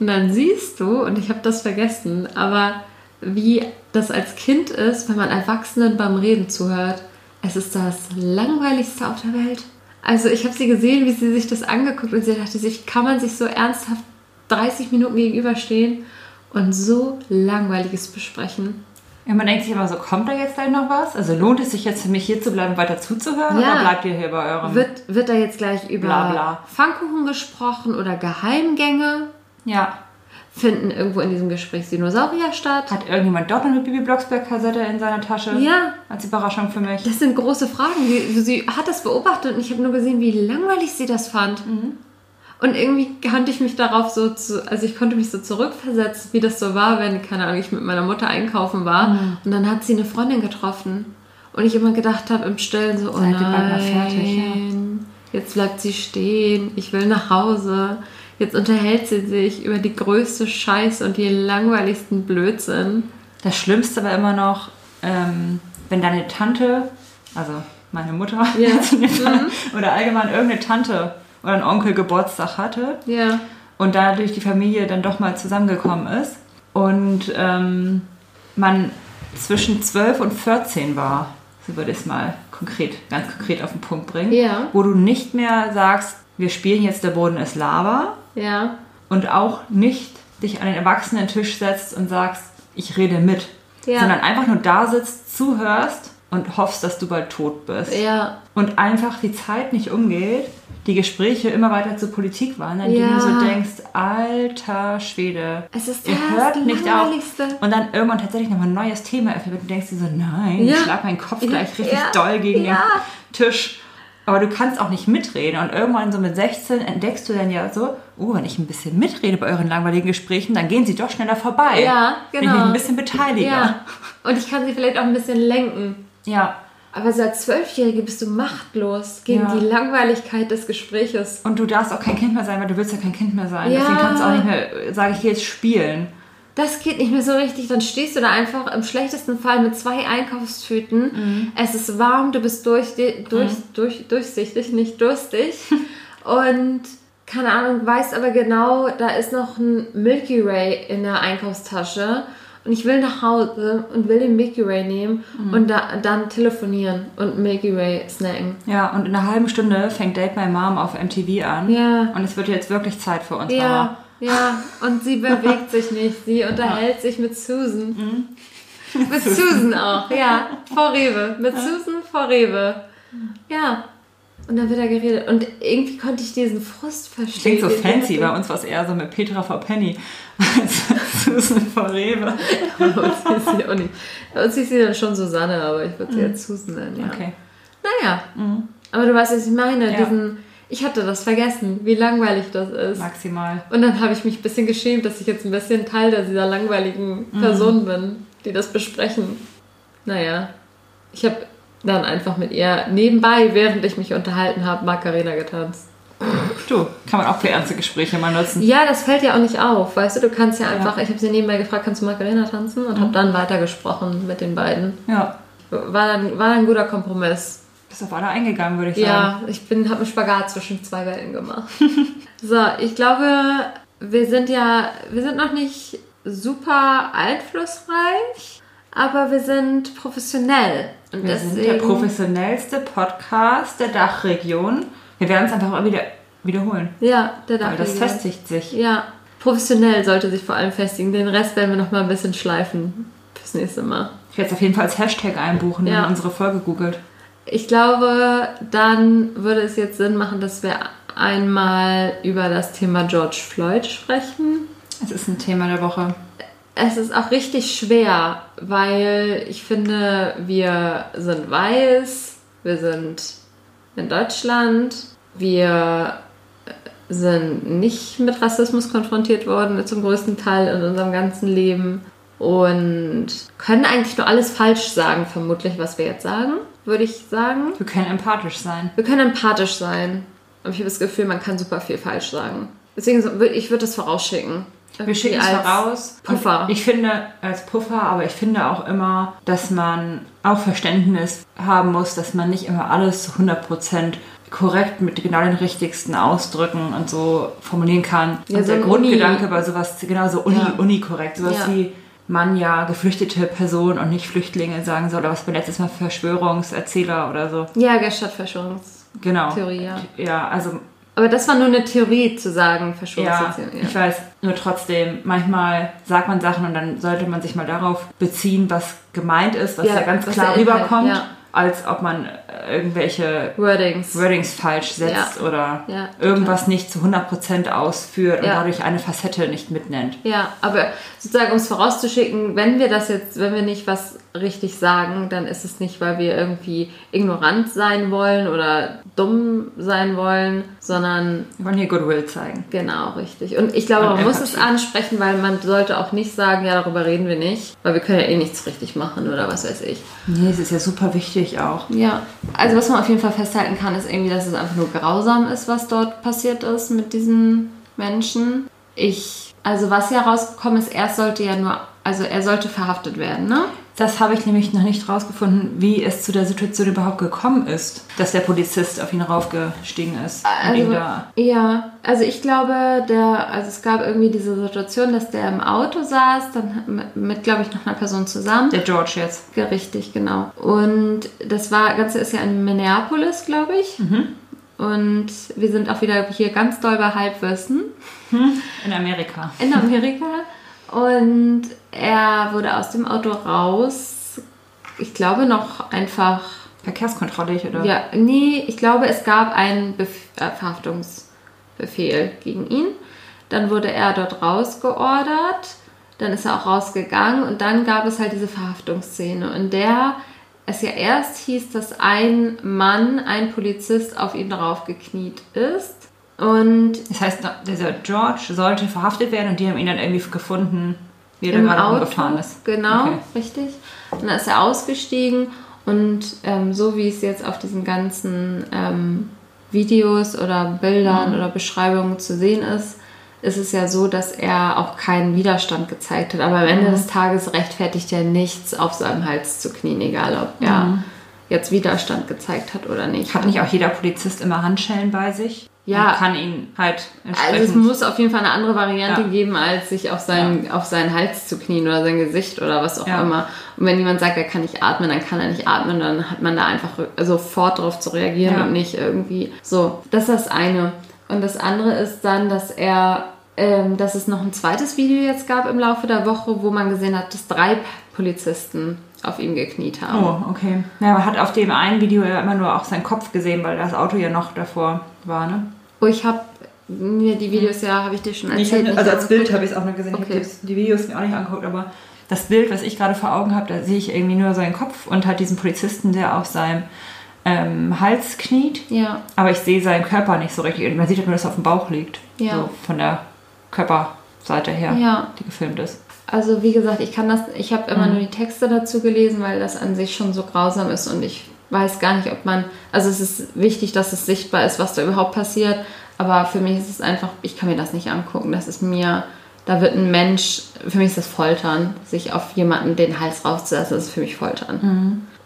Und dann siehst du, und ich habe das vergessen, aber wie das als Kind ist, wenn man Erwachsenen beim Reden zuhört. Es ist das langweiligste auf der Welt. Also ich habe sie gesehen, wie sie sich das angeguckt und sie dachte sich, kann man sich so ernsthaft 30 Minuten gegenüberstehen und so langweiliges besprechen. Ja, man denkt sich immer so, kommt da jetzt gleich noch was? Also lohnt es sich jetzt für mich hier zu bleiben, weiter zuzuhören? Ja. Oder bleibt ihr hier bei eurem... Wird, wird da jetzt gleich über Bla, bla. Pfannkuchen gesprochen oder Geheimgänge? ja. Finden irgendwo in diesem Gespräch Dinosaurier statt? Hat irgendjemand doch noch eine Bibi Blocksberg-Kassette in seiner Tasche? Ja. Als Überraschung für mich. Das sind große Fragen. Sie, sie hat das beobachtet und ich habe nur gesehen, wie langweilig sie das fand. Und irgendwie konnte ich mich darauf so, zu, also ich konnte mich so zurückversetzen, wie das so war, wenn, keine Ahnung, ich mit meiner Mutter einkaufen war und dann hat sie eine Freundin getroffen. Und ich immer gedacht habe im Stillen so, oh Seid nein, fertig, ja. jetzt bleibt sie stehen, ich will nach Hause. Jetzt unterhält sie sich über die größte Scheiße und die langweiligsten Blödsinn. Das Schlimmste war immer noch, ähm, wenn deine Tante, also meine Mutter, Ja. Fall, oder allgemein irgendeine Tante oder ein Onkel Geburtstag hatte Ja. und dadurch die Familie dann doch mal zusammengekommen ist und ähm, man zwischen 12 und 14 war, so würde ich es mal konkret, ganz konkret auf den Punkt bringen, Ja. wo du nicht mehr sagst, wir spielen jetzt, der Boden ist Lava Ja. und auch nicht dich an den Erwachsenen-Tisch setzt und sagst, ich rede mit, Ja. sondern einfach nur da sitzt, zuhörst und hoffst, dass du bald tot bist. Ja. Und einfach die Zeit nicht umgeht, die Gespräche immer weiter zur Politik wandern, die Ja. du so denkst, alter Schwede, Es ist ihr hört nicht auf. Und dann irgendwann tatsächlich nochmal ein neues Thema öffnet und du denkst dir so, nein, Ja. ich schlag meinen Kopf gleich richtig Ja. doll gegen den Tisch. Aber du kannst auch nicht mitreden. Und irgendwann so mit 16 entdeckst du dann ja so, oh, wenn ich ein bisschen mitrede bei euren langweiligen Gesprächen, dann gehen sie doch schneller vorbei. Ja, Wenn ich genau. mich ein bisschen beteilige. Ja. Und ich kann sie vielleicht auch ein bisschen lenken. ja. Aber so als Zwölfjährige bist du machtlos gegen Ja. die Langweiligkeit des Gespräches. Und du darfst auch kein Kind mehr sein, weil du willst ja kein Kind mehr sein. Ja. Deswegen kannst du auch nicht mehr, sage ich jetzt, spielen. Das geht nicht mehr so richtig. Dann stehst du da einfach im schlechtesten Fall mit zwei Einkaufstüten. Mhm. Es ist warm, du bist durch, durch, durch, durchsichtig, nicht durstig. Und keine Ahnung, weißt aber genau, da ist noch ein Milky Way in der Einkaufstasche. Und ich will nach Hause und will den Milky Way nehmen Mhm. und da, dann telefonieren und Milky Way snacken. Ja, und in einer halben Stunde fängt Date My Mom auf MTV an. Ja. Und es wird jetzt wirklich Zeit für uns, Ja, Mama. ja, und sie bewegt sich nicht. Sie unterhält sich mit Susan. Mhm. Mit Susan auch, ja. Vor Rewe. Mit Susan vor Rewe. Ja. Und dann wird er geredet. Und irgendwie konnte ich diesen Frust verstehen. Klingt so fancy, bei uns war es eher so mit Petra vor Penny als Susan vor Rewe. Bei uns hieß sie auch nicht. Bei uns hieß sie dann schon Susanne, aber ich würde sie jetzt Susan nennen, ja. Okay. Naja. Aber du weißt, was ich meine. Ja. Diesen, ich hatte das vergessen, wie langweilig das ist. Maximal. Und dann habe ich mich ein bisschen geschämt, dass ich jetzt ein bisschen Teil dieser langweiligen Mhm. Person bin, die das besprechen. Naja, ich habe dann einfach mit ihr nebenbei, während ich mich unterhalten habe, Macarena getanzt. Du, kann man auch für ernste Gespräche mal nutzen. Ja, das fällt ja auch nicht auf, weißt du, du kannst ja einfach, ich habe sie nebenbei gefragt, kannst du Macarena tanzen? Und Mhm. habe dann weitergesprochen mit den beiden. Ja. War dann, war dann ein guter Kompromiss. Bist auf alle eingegangen, würde ich sagen. Ja, ich bin, habe einen Spagat zwischen zwei Welten gemacht. so, ich glaube, wir sind ja, wir sind noch nicht super einflussreich, aber wir sind professionell. Und Wir sind der professionellste Podcast der Dachregion. Wir werden es einfach mal wieder wiederholen. Ja, der Weil das Dachregion. festigt sich. Ja, professionell sollte sich vor allem festigen. Den Rest werden wir noch mal ein bisschen schleifen fürs nächste Mal. Ich werde es auf jeden Fall als Hashtag einbuchen, wenn Ja. man unsere Folge googelt. Ich glaube, dann würde es jetzt Sinn machen, dass wir einmal über das Thema George Floyd sprechen. Es ist ein Thema der Woche. Es ist auch richtig schwer, weil ich finde, wir sind weiß, wir sind in Deutschland, wir sind nicht mit Rassismus konfrontiert worden zum größten Teil in unserem ganzen Leben und können eigentlich nur alles falsch sagen, vermutlich, was wir jetzt sagen, würde ich sagen. Wir können empathisch sein. Wir können empathisch sein. Aber ich habe das Gefühl, man kann super viel falsch sagen. Deswegen, ich würde das vorausschicken. Wir schicken es voraus. Puffer. Ich finde, als Puffer, aber ich finde auch immer, dass man auch Verständnis haben muss, dass man nicht immer alles zu 100% korrekt mit genau den richtigsten Ausdrücken und so formulieren kann. Ja, und so der Grundgedanke Uni- bei sowas, genau so Uni, Ja. Uni korrekt, sowas Ja. wie man ja geflüchtete Person und nicht Flüchtlinge sagen soll, oder was wir letztes Mal Verschwörungserzähler oder so. Ja, Gestalt-Verschwörungstheorie, Genau. ja. Ja, also Aber das war nur eine Theorie zu sagen, Ja, Verschwörungstheorie. ich weiß. Nur trotzdem, manchmal sagt man Sachen und dann sollte man sich mal darauf beziehen, was gemeint ist, was Ja, da ganz klar rüberkommt, ja. Als ob man äh, irgendwelche Wordings. Wordings falsch setzt Ja. oder Ja, irgendwas nicht zu 100% ausführt und Ja. dadurch eine Facette nicht mitnennt. Ja, aber sozusagen, um es vorauszuschicken, wenn wir das jetzt, wenn wir nicht was richtig sagen, dann ist es nicht, weil wir irgendwie ignorant sein wollen oder dumm sein wollen, sondern Wir wollen hier Goodwill zeigen. genau richtig. Und ich glaube, Und man muss es Empathie. ansprechen, weil man sollte auch nicht sagen, ja, darüber reden wir nicht, weil wir können ja eh nichts richtig machen oder was weiß ich. Nee, es ist ja super wichtig auch. Ja, also was man auf jeden Fall festhalten kann, ist irgendwie, dass es einfach nur grausam ist, was dort passiert ist mit diesen Menschen. Ich, also was ja rausgekommen ist, er sollte ja nur, also er sollte verhaftet werden, ne? Das habe ich nämlich noch nicht rausgefunden, wie es zu der Situation überhaupt gekommen ist, dass der Polizist auf ihn raufgestiegen ist. Also, ja, also ich glaube, der, also es gab irgendwie diese Situation, dass der im Auto saß, dann mit, mit glaube ich, noch einer Person zusammen. der George jetzt. Ja, Richtig, genau. Und das war, Ganze ist ja in Minneapolis, glaube ich. Und wir sind auch wieder hier ganz doll bei Halbwissen In Amerika. in Amerika. Und er wurde aus dem Auto raus, ich glaube noch einfach, Verkehrskontrolle, ich, oder? ja, nee, ich glaube, es gab einen Bef äh, Verhaftungsbefehl gegen ihn. Dann wurde er dort rausgeordert, dann ist er auch rausgegangen und dann gab es halt diese Verhaftungsszene, in der es ja erst hieß, dass ein Mann, ein Polizist auf ihn draufgekniet ist. Und Das heißt, dieser George sollte verhaftet werden und die haben ihn dann irgendwie gefunden, wie er gerade Auto, rumgefahren ist. genau, Okay. richtig. Und dann ist er ausgestiegen und ähm, so wie es jetzt auf diesen ganzen ähm, Videos oder Bildern Mhm. oder Beschreibungen zu sehen ist, ist es ja so, dass er auch keinen Widerstand gezeigt hat. Aber am Ende Mhm. des Tages rechtfertigt er nichts, auf seinem Hals zu knien, egal ob er Mhm. jetzt Widerstand gezeigt hat oder nicht. Hat nicht auch jeder Polizist immer Handschellen bei sich? Ja. Kann ihn halt entsprechend... Also es muss auf jeden Fall eine andere Variante Ja. geben, als sich auf seinen, auf seinen Hals zu knien oder sein Gesicht oder was auch Ja. immer. Und wenn jemand sagt, er kann nicht atmen, dann kann er nicht atmen, dann hat man da einfach sofort darauf zu reagieren Ja. und nicht irgendwie so. Das ist das eine. Und das andere ist dann, dass er, ähm, dass es noch ein zweites Video jetzt gab im Laufe der Woche, wo man gesehen hat, dass drei Polizisten auf ihm gekniet haben. Oh, okay. Ja, man hat auf dem einen Video ja immer nur auch seinen Kopf gesehen, weil das Auto ja noch davor war, ne? Oh, ich habe mir die Videos ja, habe ich dir schon Ich erzählt. hab, nicht also als. Bild habe ich es auch nur gesehen. Ich Okay. habe die, die Videos mir auch nicht angeguckt, aber das Bild, was ich gerade vor Augen habe, da sehe ich irgendwie nur seinen Kopf und halt diesen Polizisten, der auf seinem ähm, Hals kniet. Ja, Aber ich sehe seinen Körper nicht so richtig. Und man sieht halt nur, dass er auf dem Bauch liegt. Ja. So von der Körperseite her, Ja. die gefilmt ist. Also wie gesagt, ich kann das, ich habe immer Mhm. nur die Texte dazu gelesen, weil das an sich schon so grausam ist und ich weiß gar nicht, ob man, also es ist wichtig, dass es sichtbar ist, was da überhaupt passiert, aber für mich ist es einfach, ich kann mir das nicht angucken, das ist mir, da wird ein Mensch, für mich ist das Foltern, sich auf jemanden den Hals rauszulassen, das ist für mich Foltern.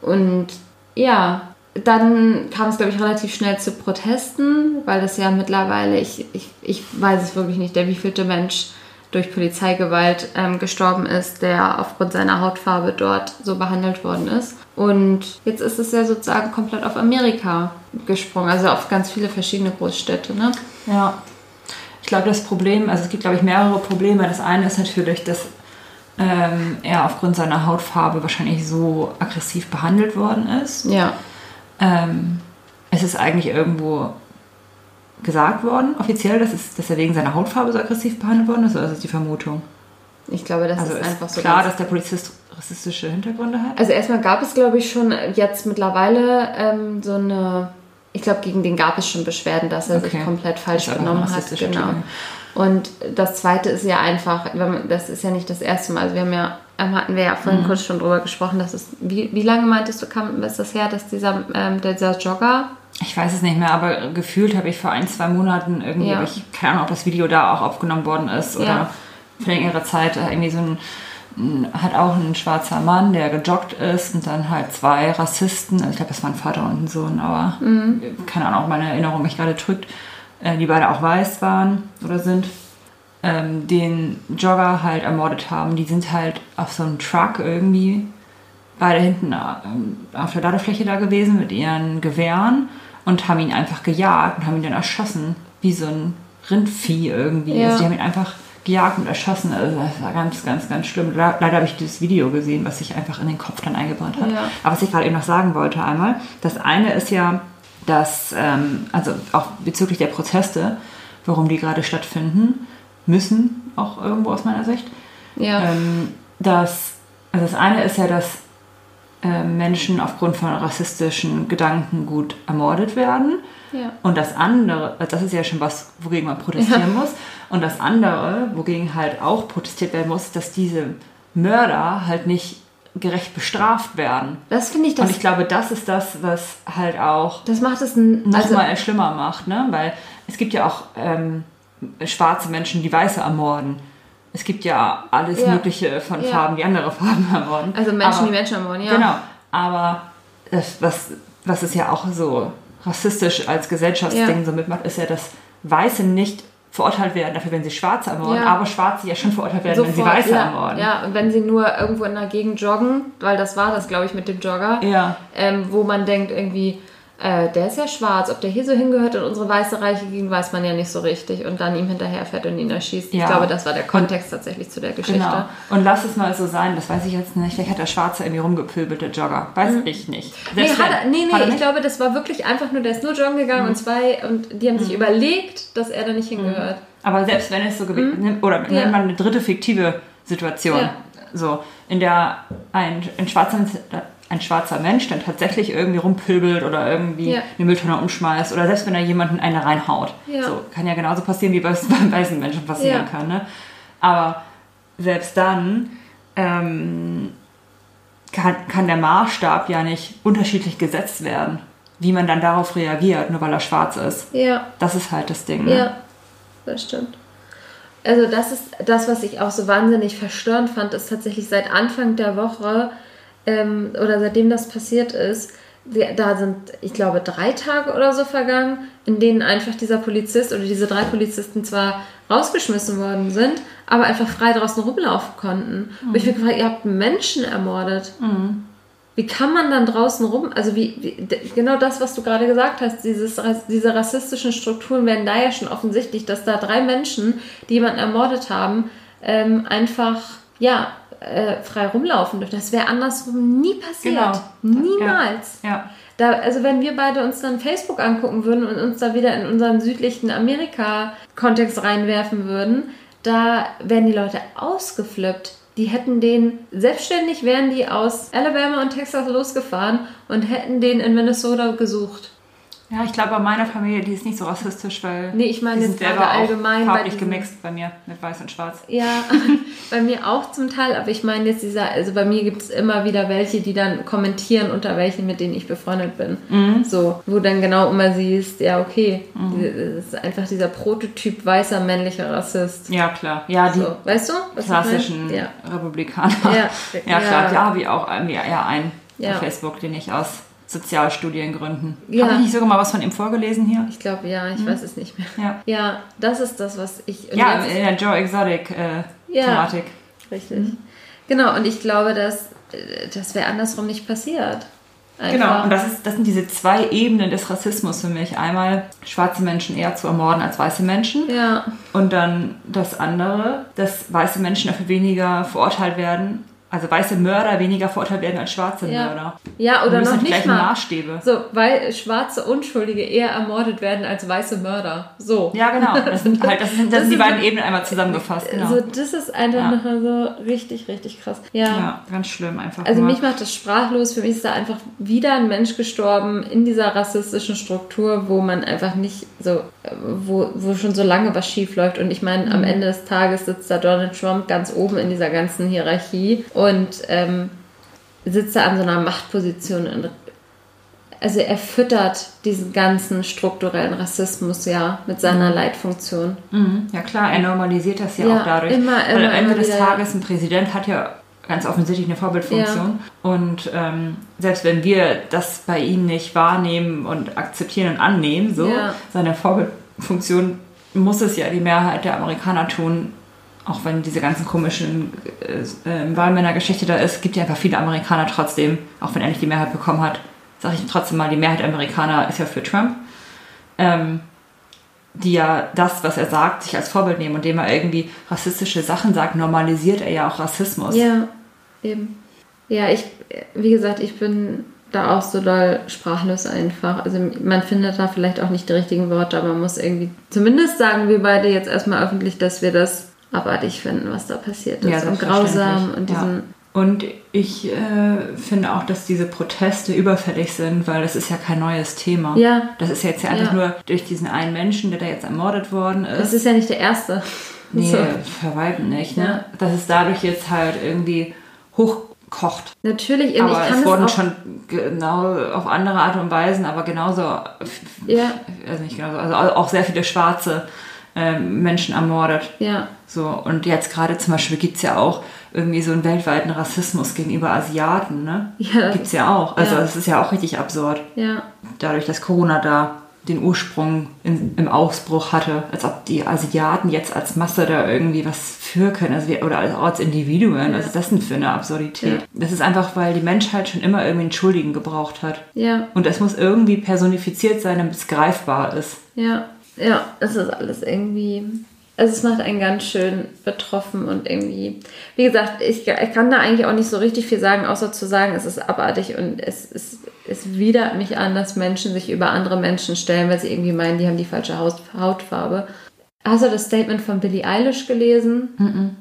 Und ja, dann kam es, glaube ich, relativ schnell zu Protesten, weil das ja mittlerweile, ich, ich, ich weiß es wirklich nicht, der wievielte Mensch durch Polizeigewalt ähm, gestorben ist, der aufgrund seiner Hautfarbe dort so behandelt worden ist. Und jetzt ist es ja sozusagen komplett auf Amerika gesprungen, also auf ganz viele verschiedene Großstädte. Ne? Ja. Ich glaube, das Problem, also es gibt, glaube ich, mehrere Probleme. Das eine ist natürlich, dass ähm, er aufgrund seiner Hautfarbe wahrscheinlich so aggressiv behandelt worden ist. Ja. Ähm, es ist eigentlich irgendwo gesagt worden, offiziell, dass, es, dass er wegen seiner Hautfarbe so aggressiv behandelt worden ist, oder ist das die Vermutung? Ich glaube, das Also ist ist einfach so. klar, dass der Polizist rassistische Hintergründe hat. Also erstmal gab es, glaube ich, schon jetzt mittlerweile ähm, so eine, ich glaube, gegen den gab es schon Beschwerden, dass er Okay. sich komplett falsch genommen hat. Genau. Typ. Und das zweite ist ja einfach, das ist ja nicht das erste Mal. Also wir haben ja, ähm, hatten wir ja vorhin Mhm. kurz schon drüber gesprochen, dass es, wie, wie lange meintest du, kam, ist das her, dass dieser, ähm, dieser Jogger, Ich weiß es nicht mehr, aber gefühlt habe ich vor ein, zwei Monaten irgendwie, Ja. ich keine Ahnung, ob das Video da auch aufgenommen worden ist oder Ja. Vor längerer Zeit äh, irgendwie so ein, hat auch ein schwarzer Mann, der gejoggt ist und dann halt zwei Rassisten, also ich glaube, das waren Vater und ein Sohn, aber Mhm. keine Ahnung, ob meine Erinnerung mich gerade trügt, äh, die beide auch weiß waren oder sind, ähm, den Jogger halt ermordet haben. Die sind halt auf so einem Truck irgendwie beide hinten ähm, auf der Ladefläche da gewesen mit ihren Gewehren und haben ihn einfach gejagt und haben ihn dann erschossen, wie so ein Rindvieh irgendwie. Ja. Also die haben ihn einfach gejagt und erschossen. Also das war ganz, ganz, ganz schlimm. Le- Leider habe ich dieses Video gesehen, was sich einfach in den Kopf dann eingebrannt hat. Ja. Aber was ich gerade eben noch sagen wollte einmal, das eine ist ja, dass, ähm, also auch bezüglich der Proteste, warum die gerade stattfinden, müssen auch irgendwo aus meiner Sicht, ja, ähm, dass, also das eine ist ja, dass äh, Menschen aufgrund von rassistischen Gedankengut ermordet werden. ja, Und das andere, also das ist ja schon was, wogegen man protestieren muss. Und das andere, wogegen halt auch protestiert werden muss, dass diese Mörder halt nicht gerecht bestraft werden. das finde ich das, Und ich glaube, das ist das, was halt auch das macht es ein, noch also, mal schlimmer macht, ne? Weil es gibt ja auch ähm, schwarze Menschen, die Weiße ermorden. Es gibt ja alles Ja. Mögliche von Ja. Farben, die andere Farben ermorden. also Menschen, Aber- die Menschen ermorden, ja. Genau. Aber das, was, was es ja auch so rassistisch als Gesellschaftsding Ja. so mitmacht, ist ja, dass Weiße nicht verurteilt werden dafür, wenn sie Schwarze ermorden, Ja. aber Schwarze ja schon verurteilt werden, wenn sie Weiße ja, ermorden. ja, und wenn sie nur irgendwo in der Gegend joggen, weil das war das, glaube ich, mit dem Jogger, Ja. ähm, wo man denkt irgendwie, äh, der ist ja schwarz, ob der hier so hingehört in unsere weiße reiche Gegend, weiß man ja nicht so richtig und dann ihm hinterherfährt und ihn erschießt. Ja. Ich glaube, das war der Kontext tatsächlich zu der Geschichte. Genau. Und lass es mal so sein, das weiß ich jetzt nicht. Vielleicht hat der Schwarze irgendwie rumgepöbelt, der Jogger. Weiß ich nicht. Mhm. Nee, hat er, nee, Hat er nee, ich glaube, das war wirklich einfach nur, der ist nur joggen gegangen Mhm. und zwei, und die haben sich überlegt, dass er da nicht hingehört. Aber selbst wenn es so gewesen nimm- oder Mhm. Ja. nimm mal eine dritte fiktive Situation, Ja. so in der ein, ein, schwarzer, ein schwarzer Mensch dann tatsächlich irgendwie rumpöbelt oder irgendwie Ja. eine Mülltonne umschmeißt oder selbst wenn da jemanden eine reinhaut. Ja. So kann ja genauso passieren, wie bei, bei weißen Menschen passieren Ja. kann. Ne? Aber selbst dann ähm, kann, kann der Maßstab ja nicht unterschiedlich gesetzt werden, wie man dann darauf reagiert, nur weil er schwarz ist. Ja, Das ist halt das Ding. Ne? ja, das stimmt. Also das ist das, was ich auch so wahnsinnig verstörend fand, ist tatsächlich seit Anfang der Woche ähm, oder seitdem das passiert ist, da sind, ich glaube, drei Tage oder so vergangen, in denen einfach dieser Polizist oder diese drei Polizisten zwar rausgeschmissen worden sind, aber einfach frei draußen rumlaufen konnten. Und ich mich gefragt, ihr habt Menschen ermordet. Wie kann man dann draußen rum, also wie, wie genau das, was du gerade gesagt hast, dieses, diese rassistischen Strukturen werden da ja schon offensichtlich, dass da drei Menschen, die jemanden ermordet haben, ähm, einfach, ja, äh, frei rumlaufen dürfen. Das wäre andersrum nie passiert. Genau. Niemals. Ja. Da, also wenn wir beide uns dann Facebook angucken würden und uns da wieder in unseren südlichen Amerika-Kontext reinwerfen würden, da wären die Leute ausgeflippt. Die hätten den, selbstständig wären die aus Alabama und Texas losgefahren und hätten den in Minnesota gesucht. Ja, ich glaube, bei meiner Familie, die ist nicht so rassistisch, weil Nee, ich meine die sind selber allgemein auch bei farblich diesen- gemixt bei mir mit weiß und schwarz. Ja, bei mir auch zum Teil, aber ich meine jetzt dieser, also bei mir gibt es immer wieder welche, die dann kommentieren unter welchen, mit denen ich befreundet bin. Mhm. So, wo dann genau immer siehst, ja, okay, das ist einfach dieser Prototyp weißer männlicher Rassist. Ja, klar. Ja, die So, weißt du? was ich meine? klassischen Ja. Republikaner. Ja. ja, klar. Ja. Wie auch irgendwie ja, ein Ja. auf Facebook, den ich aus Sozialstudiengründen. Ja. Habe ich nicht sogar mal was von ihm vorgelesen hier? Ich glaube, ja, ich weiß es nicht mehr. Ja. Ja, das ist das, was ich. Ja, in der Joe Exotic äh, Ja. Richtig. Genau, und ich glaube, dass äh, das wäre andersrum nicht passiert. Einfach. Genau, und das, ist, das sind diese zwei Ebenen des Rassismus für mich. Einmal schwarze Menschen eher zu ermorden als weiße Menschen. Ja, Und dann das andere, dass weiße Menschen dafür weniger verurteilt werden also weiße Mörder weniger verurteilt werden als schwarze Ja. Mörder. Ja, oder noch nicht gleichen mal. Maßstäbe. So, weil schwarze Unschuldige eher ermordet werden als weiße Mörder. So. Ja, genau. Das sind halt, das sind, das Das sind die beiden Ebenen einmal zusammengefasst. Genau. So, das ist einfach Ja. noch so richtig, richtig krass. Ja. ja, ganz schlimm einfach. Also nur. mich macht das sprachlos. Für mich ist da einfach wieder ein Mensch gestorben in dieser rassistischen Struktur, wo man einfach nicht so, wo, wo schon so lange was schief läuft. Und ich meine, Mhm. am Ende des Tages sitzt da Donald Trump ganz oben in dieser ganzen Hierarchie und ähm, sitzt da an so einer Machtposition. Und, also er füttert diesen ganzen strukturellen Rassismus ja mit seiner Leitfunktion. Mhm. Ja klar, er normalisiert das ja, Ja, auch dadurch. immer, Weil immer, am Ende des. Tages, ein Präsident hat ja ganz offensichtlich eine Vorbildfunktion. Und ähm, selbst wenn wir das bei ihm nicht wahrnehmen und akzeptieren und annehmen, so Ja. seine Vorbildfunktion muss es ja die Mehrheit der Amerikaner tun. Auch wenn diese ganzen komischen äh, äh, Wahlmännergeschichte da ist, gibt ja einfach viele Amerikaner trotzdem, auch wenn er nicht die Mehrheit bekommen hat, sage ich trotzdem mal, die Mehrheit der Amerikaner ist ja für Trump. Ähm, die ja das, was er sagt, sich als Vorbild nehmen und indem er irgendwie rassistische Sachen sagt, normalisiert er ja auch Rassismus. Ja, eben. Ja, ich, wie gesagt, ich bin da auch so doll sprachlos einfach. Also man findet da vielleicht auch nicht die richtigen Worte, aber man muss irgendwie, zumindest sagen wir beide jetzt erstmal öffentlich, dass wir das abartig finden, was da passiert ist. Ja, und grausam und Ja. diesen, Und ich äh, finde auch, dass diese Proteste überfällig sind, weil das ist ja kein neues Thema. Ja. Das ist jetzt ja einfach Ja. nur durch diesen einen Menschen, der da jetzt ermordet worden ist. das ist ja nicht der erste. nee, So. Weitem nicht. Ne? Ja. Dass es dadurch jetzt halt irgendwie hochkocht. Natürlich, eben, Aber es wurden schon genau auf andere Art und Weisen, aber genauso, Ja. also nicht genauso, also auch sehr viele schwarze ähm, Menschen ermordet. ja, So, und jetzt gerade zum Beispiel gibt es ja auch irgendwie so einen weltweiten Rassismus gegenüber Asiaten, ne? Ja. Gibt es ja auch. Also Ja. das ist ja auch richtig absurd. ja, Dadurch, dass Corona da den Ursprung in, im Ausbruch hatte, als ob die Asiaten jetzt als Masse da irgendwie was für können, also wir, oder als, auch als Individuen. Was ist das denn für eine Absurdität? Ja. Das ist einfach, weil die Menschheit schon immer irgendwie einen Schuldigen gebraucht hat. ja, Und es muss irgendwie personifiziert sein, damit es greifbar ist. ja, ja, es ist alles irgendwie. Also es macht einen ganz schön betroffen und irgendwie. Wie gesagt, ich, ich kann da eigentlich auch nicht so richtig viel sagen, außer zu sagen, es ist abartig und es, es, es widert mich an, dass Menschen sich über andere Menschen stellen, weil sie irgendwie meinen, die haben die falsche Haut, Hautfarbe. Hast du das Statement von Billie Eilish gelesen?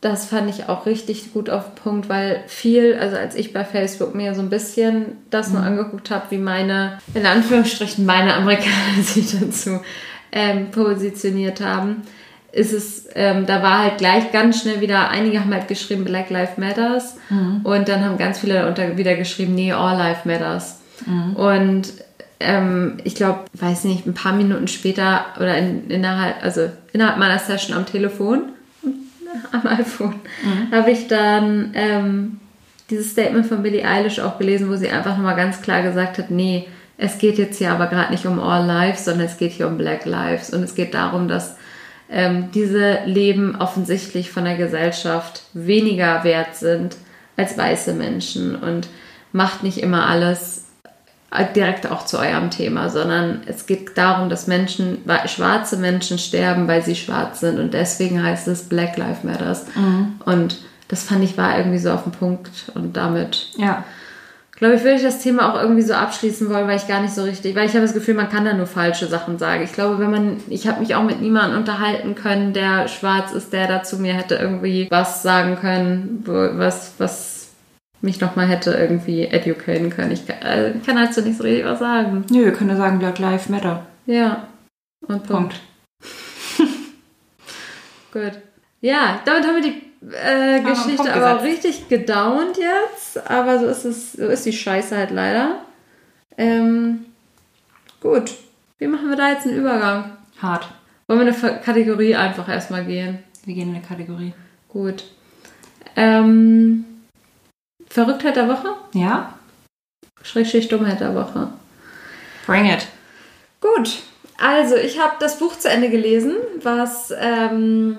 Das fand ich auch richtig gut auf den Punkt, weil viel, also als ich bei Facebook mir so ein bisschen das nur angeguckt habe, wie meine, in Anführungsstrichen, meine Amerikaner sich dazu ähm, positioniert haben, ist es, ähm, da war halt gleich ganz schnell wieder, einige haben halt geschrieben Black Lives Matters. Und dann haben ganz viele darunter wieder geschrieben, nee, All Life Matters. Und ähm, ich glaube, weiß nicht, ein paar Minuten später oder in, innerhalb, also innerhalb meiner Session am Telefon, am iPhone, habe ich dann ähm, dieses Statement von Billie Eilish auch gelesen, wo sie einfach nochmal ganz klar gesagt hat, nee, es geht jetzt hier aber gerade nicht um All Lives, sondern es geht hier um Black Lives. Und es geht darum, dass ähm, diese Leben offensichtlich von der Gesellschaft weniger wert sind als weiße Menschen und macht nicht immer alles äh, direkt auch zu eurem Thema, sondern es geht darum, dass Menschen, wa- schwarze Menschen sterben, weil sie schwarz sind und deswegen heißt es Black Lives Matters. Und das fand ich war irgendwie so auf den Punkt und damit Ja. Glaube ich, würde ich das Thema auch irgendwie so abschließen wollen, weil ich gar nicht so richtig, weil ich habe das Gefühl, man kann da nur falsche Sachen sagen. Ich glaube, wenn man, ich habe mich auch mit niemandem unterhalten können, der schwarz ist, der dazu mir hätte irgendwie was sagen können, was, was mich nochmal hätte irgendwie educaten können. Ich kann, äh, kann halt so nicht so richtig was sagen. Nö, wir können ja sagen, Black Lives Matter. Ja. Und Punkt. Punkt. Gut. Ja, damit haben wir die äh, Geschichte aber gesetzt. richtig gedownt jetzt. Aber so ist es, so ist die Scheiße halt leider. Ähm, gut. Wie machen wir da jetzt einen Übergang? Hart. Wollen wir eine Kategorie einfach erstmal gehen? Wir gehen in eine Kategorie. Gut. Ähm, Verrücktheit der Woche? Ja? Schrägstrich Dummheit der Woche. Bring it. Gut, also ich habe das Buch zu Ende gelesen, was ähm,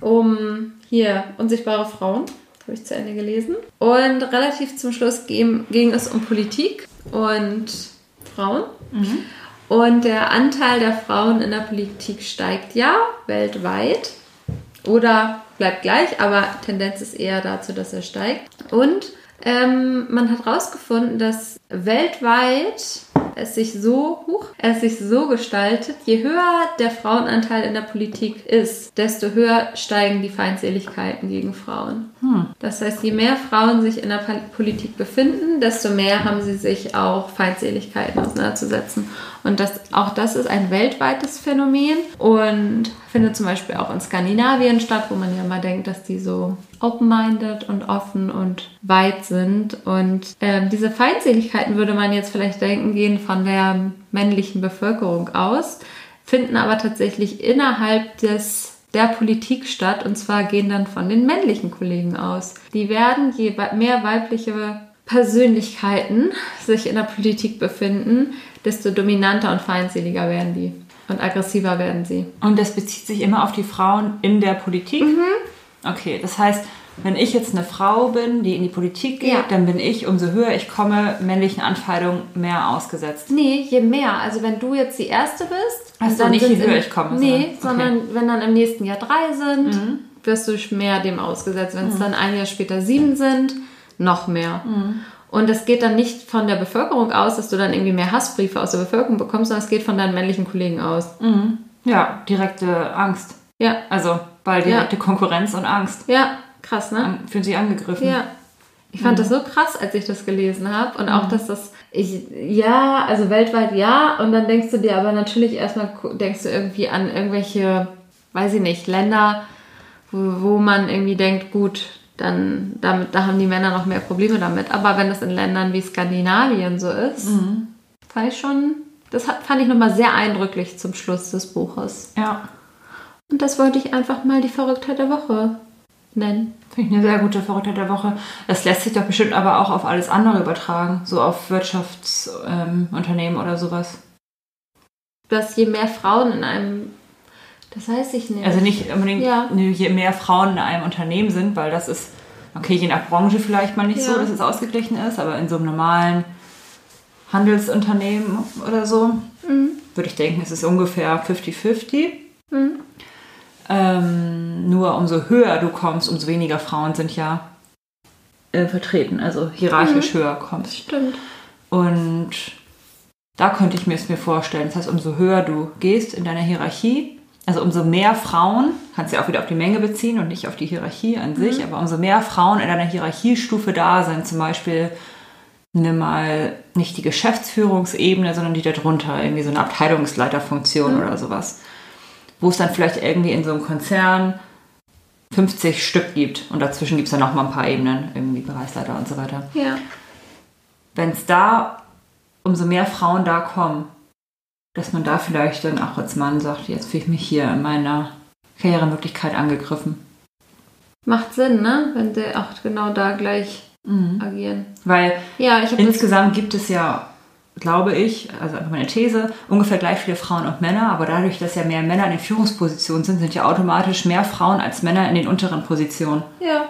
um hier unsichtbare Frauen habe ich zu Ende gelesen. Und relativ zum Schluss ging, ging es um Politik und Frauen. Und der Anteil der Frauen in der Politik steigt ja weltweit oder bleibt gleich, aber Tendenz ist eher dazu, dass er steigt. Und ähm, man hat herausgefunden, dass weltweit es sich so hoch, es sich so gestaltet, je höher der Frauenanteil in der Politik ist, desto höher steigen die Feindseligkeiten gegen Frauen. Hm. Das heißt, je mehr Frauen sich in der Politik befinden, desto mehr haben sie sich auch Feindseligkeiten auseinanderzusetzen. Und das, auch das ist ein weltweites Phänomen und findet zum Beispiel auch in Skandinavien statt, wo man ja mal denkt, dass die so open-minded und offen und weit sind. Und ähm, diese Feindseligkeiten, würde man jetzt vielleicht denken, gehen von der männlichen Bevölkerung aus, finden aber tatsächlich innerhalb des der Politik statt und zwar gehen dann von den männlichen Kollegen aus. Die werden, je mehr weibliche Persönlichkeiten sich in der Politik befinden, desto dominanter und feindseliger werden die und aggressiver werden sie. Und das bezieht sich immer auf die Frauen in der Politik? Mhm. Okay, das heißt, wenn ich jetzt eine Frau bin, die in die Politik geht, ja. dann bin ich, umso höher ich komme, männlichen Anfeindungen mehr ausgesetzt. Nee, je mehr. Also wenn du jetzt die Erste bist... Also nicht, je höher ich komme. Nee, okay. sondern wenn dann im nächsten Jahr drei sind, mhm. wirst du mehr dem ausgesetzt. Wenn es mhm. dann ein Jahr später sieben sind, noch mehr. Mhm. Und es geht dann nicht von der Bevölkerung aus, dass du dann irgendwie mehr Hassbriefe aus der Bevölkerung bekommst, sondern es geht von deinen männlichen Kollegen aus. Mhm. Ja, direkte Angst. Ja. Also, weil direkte ja. Konkurrenz und Angst. Ja, krass, ne? An, fühlen sich angegriffen. Ja. Ich fand mhm. das so krass, als ich das gelesen habe. Und auch, mhm. dass das, ich, ja, also weltweit ja. Und dann denkst du dir aber natürlich erstmal, denkst du irgendwie an irgendwelche, weiß ich nicht, Länder, wo, wo man irgendwie denkt, gut, dann damit, da haben die Männer noch mehr Probleme damit. Aber wenn das in Ländern wie Skandinavien so ist, mhm. fand ich schon, das fand ich nochmal sehr eindrücklich zum Schluss des Buches. Ja. Und das wollte ich einfach mal die Verrücktheit der Woche nennen. Finde ich eine sehr gute Verrücktheit der Woche. Das lässt sich doch bestimmt aber auch auf alles andere übertragen, so auf Wirtschaftsunternehmen ähm, oder sowas. Dass je mehr Frauen in einem das weiß ich nicht. Also nicht unbedingt, ja. je mehr Frauen in einem Unternehmen sind, weil das ist, okay, je nach Branche vielleicht mal nicht ja. so, dass es ausgeglichen ist, aber in so einem normalen Handelsunternehmen oder so, mhm. würde ich denken, es ist ungefähr 50-50. Mhm. Ähm, nur umso höher du kommst, umso weniger Frauen sind ja äh, vertreten, also hierarchisch mhm. höher kommst. Stimmt. Und da könnte ich mir es mir vorstellen. Das heißt, umso höher du gehst in deiner Hierarchie, also umso mehr Frauen, kannst du ja auch wieder auf die Menge beziehen und nicht auf die Hierarchie an sich, mhm. aber umso mehr Frauen in einer Hierarchiestufe da sind, zum Beispiel nimm mal nicht die Geschäftsführungsebene, sondern die darunter, irgendwie so eine Abteilungsleiterfunktion mhm. oder sowas, wo es dann vielleicht irgendwie in so einem Konzern 50 Stück gibt und dazwischen gibt es dann noch mal ein paar Ebenen, irgendwie Bereichsleiter und so weiter. Ja. Wenn es da umso mehr Frauen da kommen, dass man da vielleicht dann auch als Mann sagt, jetzt fühle ich mich hier in meiner Karrieremöglichkeit angegriffen. Macht Sinn, ne? Wenn sie auch genau da gleich mhm. agieren. Weil ja, insgesamt gibt es ja, glaube ich, also einfach meine These, ungefähr gleich viele Frauen und Männer, aber dadurch, dass ja mehr Männer in den Führungspositionen sind, sind ja automatisch mehr Frauen als Männer in den unteren Positionen. Ja.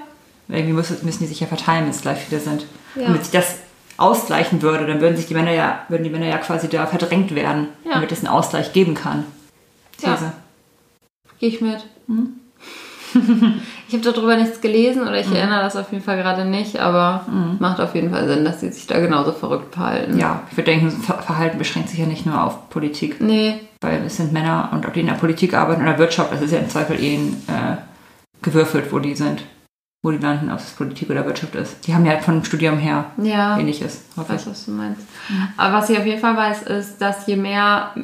Irgendwie müssen, müssen die sich ja verteilen, wenn es gleich viele sind. Ja. Damit sich das ausgleichen würde, dann würden sich die Männer ja, würden die Männer ja quasi da verdrängt werden, ja. damit es einen Ausgleich geben kann. These. Ja. Gehe ich mit. Hm? Ich habe darüber nichts gelesen oder ich mhm. erinnere das auf jeden Fall gerade nicht, aber mhm. macht auf jeden Fall Sinn, dass sie sich da genauso verrückt verhalten. Ja, ich würde denken, Verhalten beschränkt sich ja nicht nur auf Politik. Nee. Weil es sind Männer und ob die in der Politik arbeiten oder Wirtschaft, das ist ja im Zweifel eh äh, gewürfelt, wo die sind wo die landen, ob es Politik oder Wirtschaft ist. Die haben ja von dem Studium her ja, ähnliches. Ich weiß, was du meinst. Mhm. Aber was ich auf jeden Fall weiß, ist, dass je mehr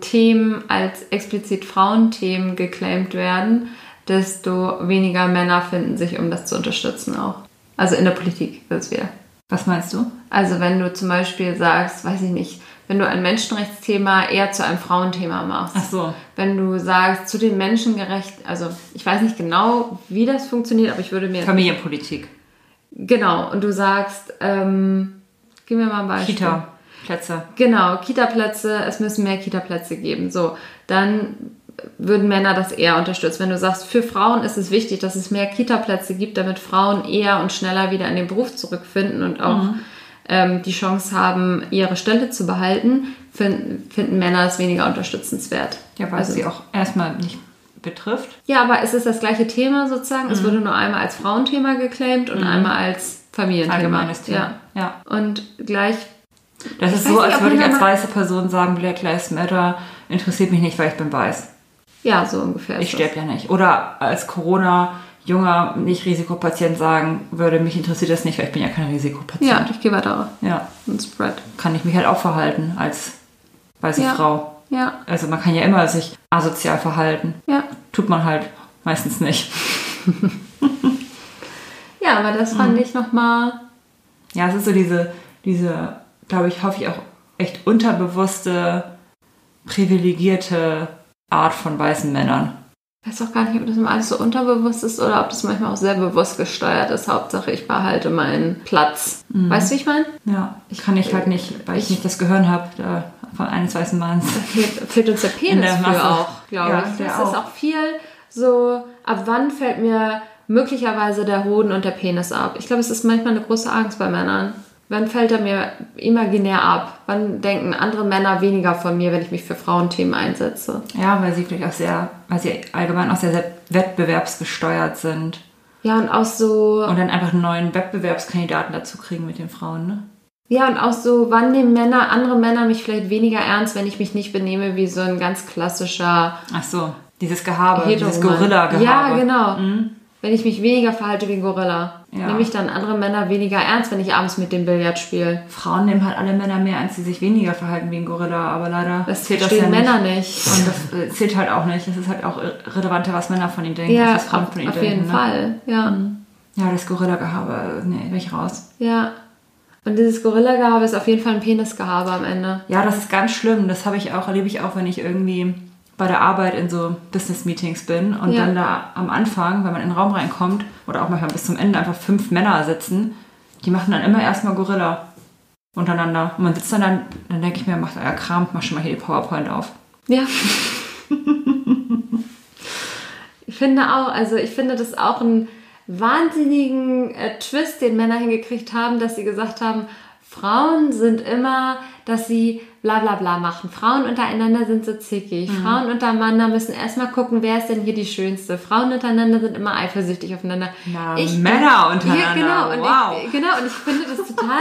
Themen als explizit Frauenthemen geclaimt werden, desto weniger Männer finden sich, um das zu unterstützen auch. Also in der Politik wird es wieder. Was meinst du? Also wenn du zum Beispiel sagst, weiß ich nicht, wenn du ein Menschenrechtsthema eher zu einem Frauenthema machst. Ach so. Wenn du sagst, zu den Menschengerecht, also ich weiß nicht genau, wie das funktioniert, aber ich würde mir. Familienpolitik. Genau, und du sagst, ähm, gib mir mal ein Beispiel. Kita-Plätze. Genau, Kita-Plätze, es müssen mehr Kita-Plätze geben. So, dann würden Männer das eher unterstützen. Wenn du sagst, für Frauen ist es wichtig, dass es mehr Kita-Plätze gibt, damit Frauen eher und schneller wieder in den Beruf zurückfinden und auch mhm ähm, die Chance haben, ihre Stelle zu behalten, finden, finden Männer es weniger unterstützenswert. Ja, weil also, sie auch erstmal nicht betrifft. Ja, aber es ist das gleiche Thema sozusagen. Es wurde nur einmal als Frauenthema geclaimed und einmal als Familienthema. Allgemeines Thema. Ja. ja. Und gleich. Das ist so, nicht, als würde ich als weiße Person sagen, Black Lives Matter interessiert mich nicht, weil ich bin weiß. Ja, so ungefähr. Ich sterbe ja nicht. Oder als Corona junger Nicht-Risikopatient sagen würde, mich interessiert das nicht, weil ich bin ja kein Ja, Risikopatient. ich gehe weiter Ja. und Spread. Kann ich mich halt auch verhalten als weiße Ja. Frau. Ja, Also man kann ja immer sich asozial verhalten. ja. Tut man halt meistens nicht. Ja, aber das Mhm. fand ich nochmal. Ja, es ist so diese, diese, glaube ich, hoffe ich auch echt unterbewusste, privilegierte Art von weißen Männern. Ich weiß auch gar nicht, ob das immer alles so unterbewusst ist oder ob das manchmal auch sehr bewusst gesteuert ist. Hauptsache, ich behalte meinen Platz. Weißt du, wie ich meine? Ja, kann ich halt nicht, weil ich, ich- nicht das Gehirn habe von eines weißen Manns. Fehlt, fehlt uns der Penis der für auch, glaube Ja, ich. Das auch. ist auch viel so, ab wann fällt mir möglicherweise der Hoden und der Penis ab? Ich glaube, es ist manchmal eine große Angst bei Männern. Wann fällt er mir imaginär ab? Wann denken andere Männer weniger von mir, wenn ich mich für Frauenthemen einsetze? Ja, weil sie vielleicht auch sehr, weil sie allgemein auch sehr, sehr wettbewerbsgesteuert sind. Ja, und auch so, Und dann einfach einen neuen Wettbewerbskandidaten dazu kriegen mit den Frauen, ne? ja, und auch so, wann nehmen Männer, andere Männer mich vielleicht weniger ernst, wenn ich mich nicht benehme wie so ein ganz klassischer Ach so, dieses Gehabe, dieses. Gorilla-Gehabe. Ja, genau. Wenn ich mich weniger verhalte wie ein Gorilla, Ja. nehme ich dann andere Männer weniger ernst, wenn ich abends mit dem Billard spiele. Frauen nehmen halt alle Männer mehr, als sie sich weniger verhalten wie ein Gorilla, aber leider Das zählt das ja. Männer nicht. Und das äh, zählt halt auch nicht. Es ist halt auch relevanter, was Männer von ihnen denken, Ja, als was Frauen auf, von ihnen auf denken. jeden ne? Fall. Ja, Ja, das Gorilla-Gehabe, nee, bin ich raus. ja. Und dieses Gorilla-Gehabe ist auf jeden Fall ein Penisgehabe am Ende. Ja, das ist ganz schlimm. Das habe ich auch, erlebe ich auch, wenn ich irgendwie bei der Arbeit in so Business-Meetings bin und Ja. dann da am Anfang, wenn man in den Raum reinkommt oder auch manchmal bis zum Ende einfach fünf Männer sitzen, die machen dann immer erstmal Gorilla untereinander. Und man sitzt dann, dann, dann denke ich mir, macht euer Kram, mach schon mal hier die PowerPoint auf. Ja. ich finde auch, also ich finde das auch einen wahnsinnigen äh, Twist, den Männer hingekriegt haben, dass sie gesagt haben, Frauen sind immer, dass sie bla bla bla machen. Frauen untereinander sind so zickig. Frauen untereinander müssen erstmal gucken, wer ist denn hier die Schönste. Frauen untereinander sind immer eifersüchtig aufeinander. Na, Männer untereinander. Ja, genau. Und wow. ich, genau, und ich finde das total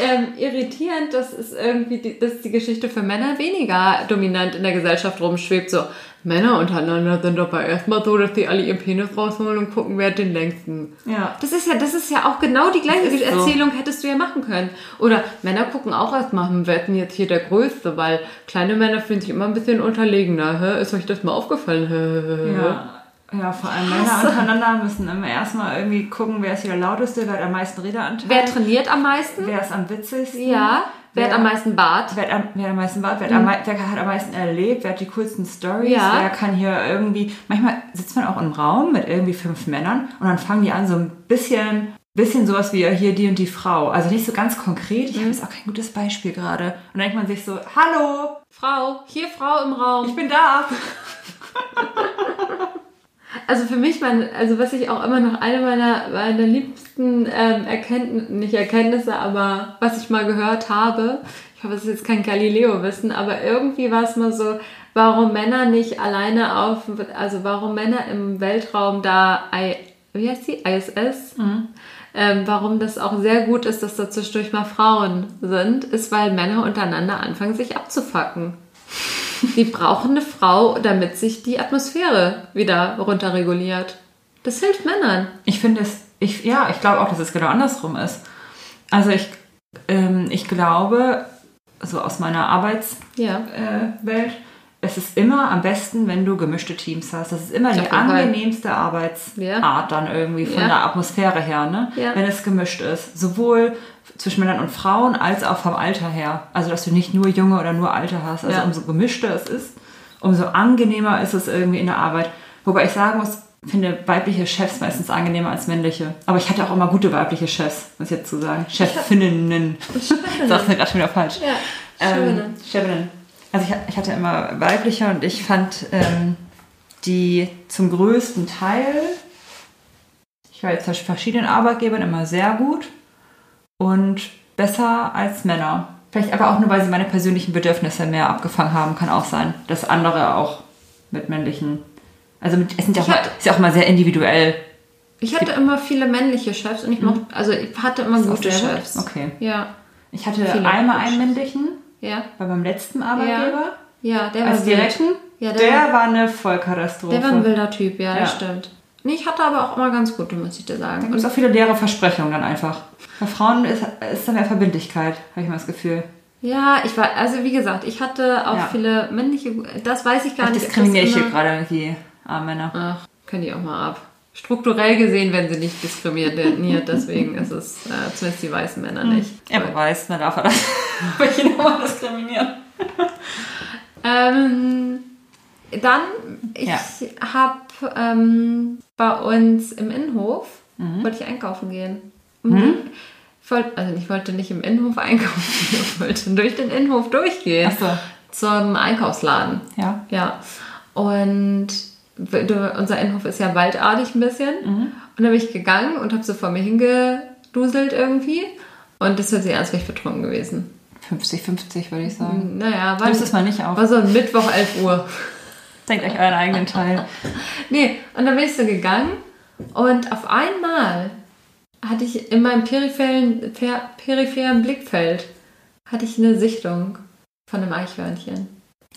ähm, irritierend, dass es irgendwie die, dass die Geschichte für Männer weniger dominant in der Gesellschaft rumschwebt. So, Männer untereinander sind aber erstmal so, dass die alle ihren Penis rausholen und gucken, wer hat den längsten. ja. Das ist ja, das ist ja auch genau die gleiche so. Erzählung hättest du ja machen können. Oder Männer gucken auch erstmal, hm, wer ist denn jetzt hier der Größte, weil kleine Männer fühlen sich immer ein bisschen unterlegener. Hä? Ist euch das mal aufgefallen? Hä? Ja. Ja, vor allem Männer untereinander müssen immer erstmal irgendwie gucken, wer ist hier der lauteste, wer hat am meisten Redeanteil. Wer trainiert am meisten? wer ist am witzigsten? Ja. Wer, hat am meisten Bart? Wer hat am, wer am meisten Wart, wer, hat am wer hat am meisten erlebt, wer hat die coolsten Stories, Ja. wer kann hier irgendwie. Manchmal sitzt man auch im Raum mit irgendwie fünf Männern und dann fangen die an, so ein bisschen, bisschen sowas wie hier die und die Frau. Also nicht so ganz konkret. Ich habe jetzt auch kein gutes Beispiel gerade. Und dann denkt man sich so, hallo, Frau, hier Frau im Raum. ich bin da. Also für mich, mein, also was ich auch immer noch eine meiner, meiner liebsten ähm, Erkenntnisse, nicht Erkenntnisse, aber was ich mal gehört habe, ich hoffe, es ist jetzt kein Galileo-Wissen, aber irgendwie war es mal so, warum Männer nicht alleine auf, also warum Männer im Weltraum da, I, wie heißt die, ISS, ähm, warum das auch sehr gut ist, dass da zwischendurch mal Frauen sind, ist, weil Männer untereinander anfangen, sich abzufacken. Die brauchen eine Frau, damit sich die Atmosphäre wieder runterreguliert. Das hilft Männern. Ich finde es, ich, ja, ich glaube auch, dass es genau andersrum ist. Also ich, ähm, ich glaube, so aus meiner Arbeitswelt, Ja. äh, es ist immer am besten, wenn du gemischte Teams hast. Das ist immer die jeden Fall. angenehmste Arbeitsart Ja. dann irgendwie von Ja. der Atmosphäre her, ne? Ja. wenn es gemischt ist. Sowohl zwischen Männern und Frauen als auch vom Alter her. Also dass du nicht nur junge oder nur alte hast. Also umso gemischter es ist, umso angenehmer ist es irgendwie in der Arbeit. Wobei ich sagen muss, finde weibliche Chefs meistens angenehmer als männliche. Aber ich hatte auch immer gute weibliche Chefs, muss ich jetzt zu sagen. Chefinnen. Sag's mir gerade schon wieder falsch. Ja. Ähm, Chefinnen. Also ich, ich hatte immer weibliche und ich fand ähm, die zum größten Teil, ich war jetzt bei verschiedenen Arbeitgebern immer sehr gut und besser als Männer. Vielleicht aber auch nur, weil sie meine persönlichen Bedürfnisse mehr abgefangen haben, kann auch sein. Dass andere auch mit männlichen, Also mit, es sind ja auch mal, hatte- ist ja auch mal sehr individuell. Ich hatte immer viele männliche Chefs und ich mochte, also ich hatte immer gute. Chefs. Okay. Ja, Ich hatte Viele einmal einen männlichen ja, bei meinem letzten Arbeitgeber. ja, der war Als direkten. Ja, der, der, war eine Vollkatastrophe. der war ein wilder Typ, ja, Ja. das stimmt. Nee, ich hatte aber auch immer ganz gute, muss ich dir Da sagen. gibt es auch viele leere Versprechungen dann einfach. Bei Frauen ist, ist da mehr Verbindlichkeit, habe ich mal das Gefühl. Ja, ich war, also wie gesagt, ich hatte auch Ja. viele männliche, das weiß ich gar Ich nicht. diskriminiere ich hier gerade die armen Männer. Ach, können die auch mal ab. Strukturell gesehen werden sie nicht diskriminiert, deswegen ist es äh, zumindest die weißen Männer nicht. Ja, wer weiß, dann darf er das. Ich ihn nochmal diskriminieren. Ähm, dann, ich Ja. habe ähm, bei uns im Innenhof, Mhm. wollte ich einkaufen gehen. Und ich wollte, also ich wollte nicht im Innenhof einkaufen, ich wollte durch den Innenhof durchgehen. Achso. Zum Einkaufsladen. Ja. Ja. Und unser Innenhof ist ja waldartig ein bisschen. Und dann bin ich gegangen und habe so vor mir hingeduselt irgendwie. Und das wäre ich betrunken gewesen. 50-50 würde ich sagen. Naja, war, es mal nicht auf. war so ein Mittwoch 11 Uhr. Denkt euch euren eigenen Teil. Nee, und dann bin ich so gegangen und auf einmal hatte ich in meinem peripheren, per, peripheren Blickfeld hatte ich eine Sichtung von einem Eichhörnchen.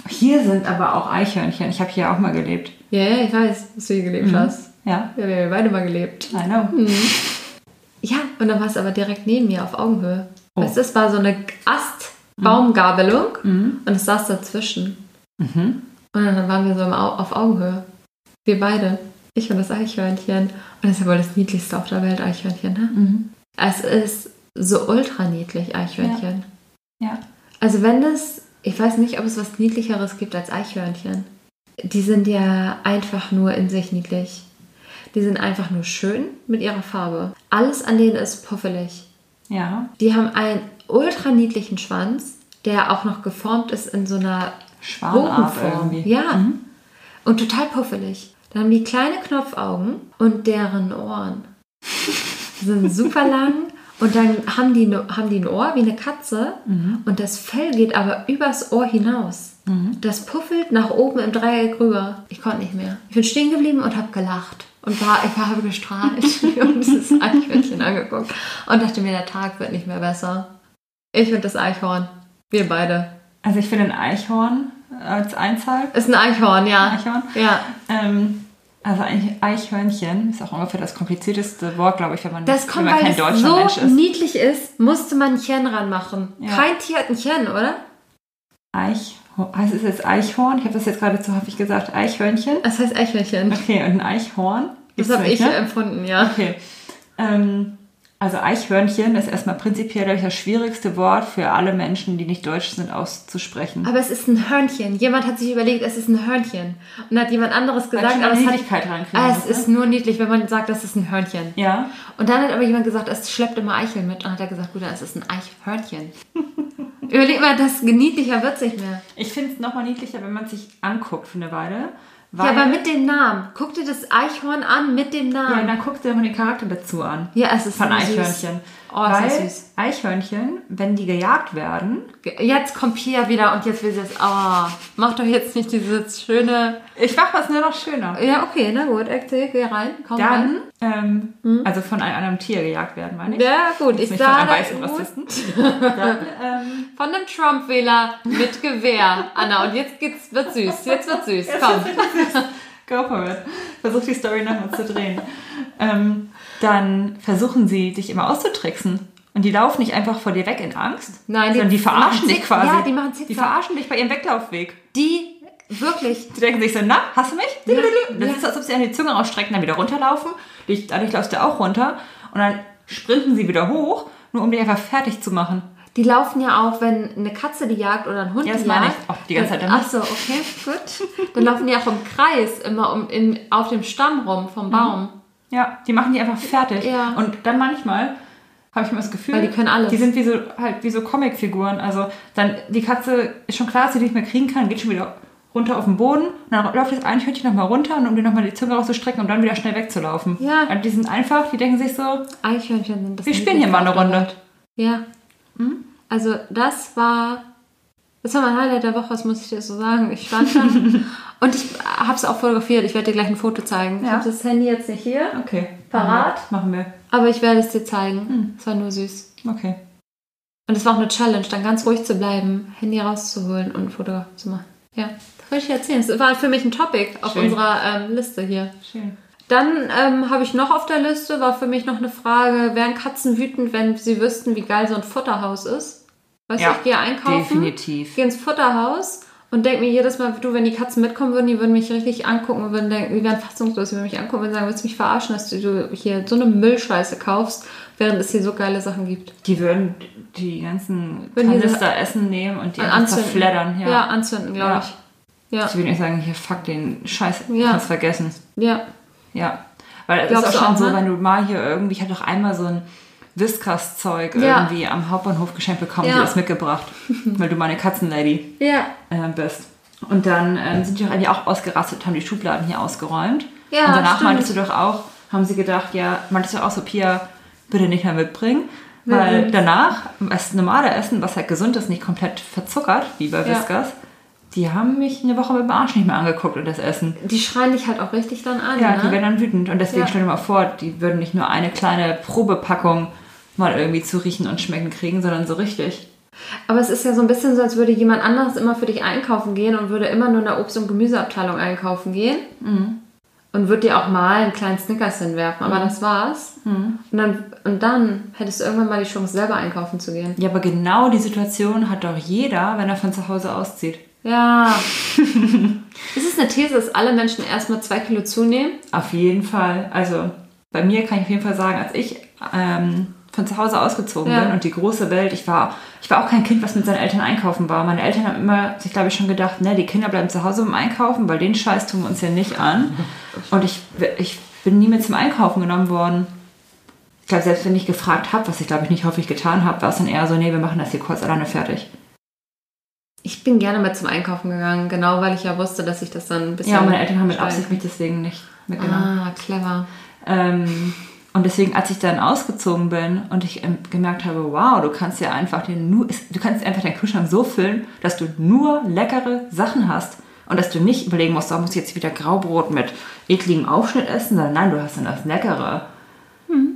Hier sind aber auch Eichhörnchen. Ich habe hier auch mal gelebt. Ja, ja, ich weiß, dass du hier gelebt hast. Ja, Ja, wir haben beide mal gelebt. I know. Ja, und dann war es aber direkt neben mir auf Augenhöhe. Oh. Weißt du, es war so eine Ast-Baumgabelung Mhm. und es saß dazwischen. Mhm. Und dann waren wir so auf Augenhöhe. Wir beide. Ich und das Eichhörnchen. Und das ist ja wohl das niedlichste auf der Welt, Eichhörnchen, ne? Mhm. Es ist so ultra niedlich, Eichhörnchen. Ja. Also wenn das, ich weiß nicht, ob es was Niedlicheres gibt als Eichhörnchen. Die sind ja einfach nur in sich niedlich. Die sind einfach nur schön mit ihrer Farbe. Alles an denen ist puffelig. Ja. Die haben einen ultra niedlichen Schwanz, der auch noch geformt ist in so einer Bogenform. Ja. Mhm. Und total puffelig. Dann haben die kleine Knopfaugen und deren Ohren sind super lang. Und dann haben die, haben die ein Ohr wie eine Katze und das Fell geht aber übers Ohr hinaus. Das puffelt nach oben im Dreieck rüber. Ich konnte nicht mehr. Ich bin stehen geblieben und habe gelacht. Und war, ich habe gestrahlt und dieses Eichhörnchen angeguckt und dachte mir, der Tag wird nicht mehr besser. Ich und das Eichhorn. Wir beide. Also ich finde ein Eichhorn als Einzahl. Ist ein Eichhorn, ja. Eichhorn. Ja. Ähm, also Eich- Eichhörnchen ist auch ungefähr das komplizierteste Wort, glaube ich, wenn man, Das wenn kommt, man weil kein es deutscher so Mensch ist. niedlich ist, musste man ein Chen ranmachen. Ja. Kein Tier hat ein Chen, oder? Eich, heißt es jetzt Eichhorn? Ich habe das jetzt gerade zu häufig gesagt. Eichhörnchen. Das heißt Eichhörnchen. Okay, und ein Eichhorn. Das habe ich ne? empfunden, ja. Okay. Ähm, also Eichhörnchen ist erstmal prinzipiell ich, das schwierigste Wort für alle Menschen, die nicht deutsch sind, auszusprechen. Aber es ist ein Hörnchen. Jemand hat sich überlegt, es ist ein Hörnchen. Und hat jemand anderes gesagt, aber es, hat, Niedlichkeit ah, es ne? ist nur niedlich, wenn man sagt, das ist ein Hörnchen. Ja, Und dann hat aber jemand gesagt, es schleppt immer Eicheln mit. Und hat er gesagt, gut, dann ist es ein Eichhörnchen. Überleg mal, das niedlicher wird es nicht mehr. ich finde es nochmal niedlicher, wenn man es sich anguckt für eine Weile. Ja, Weil, aber mit dem Namen. Guck dir das Eichhorn an mit dem ja, Namen. dann guckt dir mal den Charakter dazu an. Ja, es ist Von so süß. Oh, ist Weil das süß. Eichhörnchen, wenn die gejagt werden, Jetzt kommt Pia wieder und jetzt will sie es. Oh, mach doch jetzt nicht dieses schöne. ich mache was nur noch schöner. Ja, okay, na gut, erzähl, geh rein. Komm rein. Dann, ähm, also von einem anderen Tier gejagt werden, meine ich. Ja, gut, ich Nicht von einem sage. weißen Rassisten. Dann, ähm, Von einem Trump-Wähler mit Gewehr, Anna. Und jetzt geht's, wird süß. Jetzt wird süß. Komm. Go for it. Versuch die Story nochmal zu drehen. Ähm, dann versuchen sie, dich immer auszutricksen. Und die laufen nicht einfach vor dir weg in Angst. Nein, die- sondern die die verarschen dich quasi. ja, die machen Die Zickzack. verarschen dich bei ihrem Weglaufweg. Die, wirklich. Die denken sich so, na, hast du mich? Ja, das ja. ist, als ob sie an die Zunge rausstrecken, dann wieder runterlaufen. Dadurch läufst du auch runter. Und dann sprinten sie wieder hoch, nur um dich einfach fertig zu machen. Die laufen ja auch, wenn eine Katze die jagt oder ein Hund Ja, das die meine jagt. ich. Auch die ganze Zeit. Ach so, okay, gut. Dann laufen die auch im Kreis, immer um, in, auf dem Stamm rum vom Baum. Ja, die machen die einfach fertig. Ja. Und dann manchmal habe ich immer das Gefühl, Weil die können alles. Die sind wie so halt wie so Comicfiguren. Also dann die Katze ist schon klar, dass sie nicht mehr kriegen kann, geht schon wieder runter auf den Boden und dann läuft das Eichhörnchen nochmal runter, und um dir nochmal die Zunge rauszustrecken und dann wieder schnell wegzulaufen. Ja. Also die sind einfach, die denken sich so, Eichhörnchen sind das wir spielen hier mal eine Runde. Ja. Hm? Also das war Das war mein Highlight der Woche, das muss ich dir so sagen. Ich stand da und ich habe es auch fotografiert. Ich werde dir gleich ein Foto zeigen. Ich Ja. habe das Handy jetzt nicht hier, Okay. Parat? Machen wir. aber ich werde es dir zeigen. Es war nur süß. Okay. Und es war auch eine Challenge, dann ganz ruhig zu bleiben, Handy rauszuholen und ein Foto zu machen. Ja, das wollte ich erzählen. Es war für mich ein Topic auf Schön. unserer ähm, Liste hier. Schön. Dann ähm, habe ich noch auf der Liste, war für mich noch eine Frage, wären Katzen wütend, wenn sie wüssten, wie geil so ein Futterhaus ist? Weißt Ja, du, ich gehe einkaufen, definitiv. gehe ins Futterhaus und denke mir jedes Mal, du, wenn die Katzen mitkommen würden, die würden mich richtig angucken und würden denken, die wären fassungslos, die würden mich angucken und sagen, willst du mich verarschen, dass du hier so eine Müllscheiße kaufst, während es hier so geile Sachen gibt. Die würden die ganzen Würden Kanister Essen nehmen und die anzünden. Ja. Ja, anzünden, glaube Ja. ich. Ja, Ich würde nicht sagen, hier, fuck den Scheiß, Ja. kannst vergessen. ja. Ja. Weil es Glaubst ist auch schon auch, so, ne? wenn du mal hier irgendwie, ich habe doch einmal so ein Whiskas-Zeug Ja. irgendwie am Hauptbahnhof geschenkt bekommen, Ja. die ist mitgebracht, weil du meine Katzenlady Ja, äh, bist. Und dann ähm, sind die auch eigentlich auch ausgerastet, haben die Schubladen hier ausgeräumt. Ja, Und danach stimmt. meintest du doch auch, haben sie gedacht, ja, meintest du auch so, Pia, bitte nicht mehr mitbringen. Weil danach, das normale Essen, was halt gesund ist, nicht komplett verzuckert, wie bei Ja. Die haben mich eine Woche mit dem Arsch nicht mehr angeguckt und das Essen. die schreien dich halt auch richtig dann an. Ja, ne? die werden dann wütend. Und deswegen Ja. stell dir mal vor, die würden nicht nur eine kleine Probepackung mal irgendwie zu riechen und schmecken kriegen, sondern so richtig. Aber es ist ja so ein bisschen so, als würde jemand anderes immer für dich einkaufen gehen und würde immer nur in der Obst- und Gemüseabteilung einkaufen gehen. Mhm. Und würde dir auch mal einen kleinen Snickers hinwerfen, aber das war's. Mhm. Und, dann, und dann hättest du irgendwann mal die Chance, selber einkaufen zu gehen. Ja, aber genau die Situation hat doch jeder, wenn er von zu Hause auszieht. Ja. ist es eine These, dass alle Menschen erstmal zwei Kilo zunehmen? Auf jeden Fall. Also bei mir kann ich auf jeden Fall sagen, als ich ähm, von zu Hause ausgezogen Ja. bin und die große Welt, ich war, ich war auch kein Kind, was mit seinen Eltern einkaufen war. Meine Eltern haben immer sich, glaube ich, schon gedacht, ne, die Kinder bleiben zu Hause beim Einkaufen, weil den Scheiß tun wir uns ja nicht an. Und ich, ich bin nie mit zum Einkaufen genommen worden. Ich glaube, selbst wenn ich gefragt habe, was ich glaube ich nicht häufig getan habe, war es dann eher so, nee, wir machen das hier kurz alleine fertig. Ich bin gerne mit zum Einkaufen gegangen, genau weil ich ja wusste, dass ich das dann ein bisschen. Ja, meine Eltern haben mit. Absicht mich deswegen nicht mitgenommen. Ah, clever. Ähm, und deswegen, als ich dann ausgezogen bin und ich ähm, gemerkt habe, wow, du kannst ja einfach den nur, du kannst einfach deinen Kühlschrank so füllen, dass du nur leckere Sachen hast und dass du nicht überlegen musst, da muss ich jetzt wieder Graubrot mit ekligem Aufschnitt essen, sondern nein, du hast dann das leckere,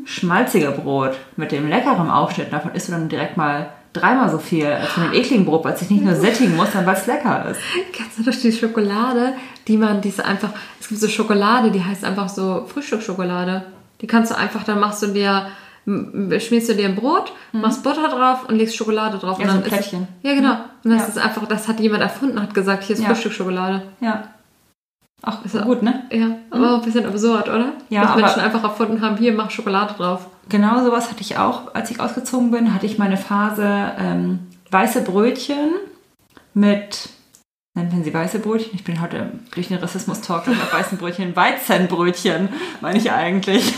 schmalzige Brot mit dem leckeren Aufschnitt. Davon isst du dann direkt mal dreimal so viel als von dem ekligen Brot, weil es sich nicht nur sättigen muss, sondern weil es lecker ist. Kennst du doch die Schokolade, die man, diese einfach, es gibt so Schokolade, die heißt einfach so Frühstücksschokolade. Die kannst du einfach, dann machst du dir, schmierst du dir ein Brot, machst Butter drauf und legst Schokolade drauf. Mhm. Ja, und so dann Plättchen. Ist, ja, genau. Und das Ja. ist einfach, das hat jemand erfunden, hat gesagt, hier ist Ja. Frühstücksschokolade. Ja. Ach, Ist ja- gut, ne? Ja, aber auch ein bisschen absurd, oder? Ja, Dass Menschen einfach erfunden haben, hier, mach Schokolade drauf. Genau sowas hatte ich auch, als ich ausgezogen bin, hatte ich meine Phase ähm, weiße Brötchen mit, nennt man sie weiße Brötchen? Ich bin heute durch den Rassismus-Talk auf weißen Brötchen, Weizenbrötchen, meine ich eigentlich.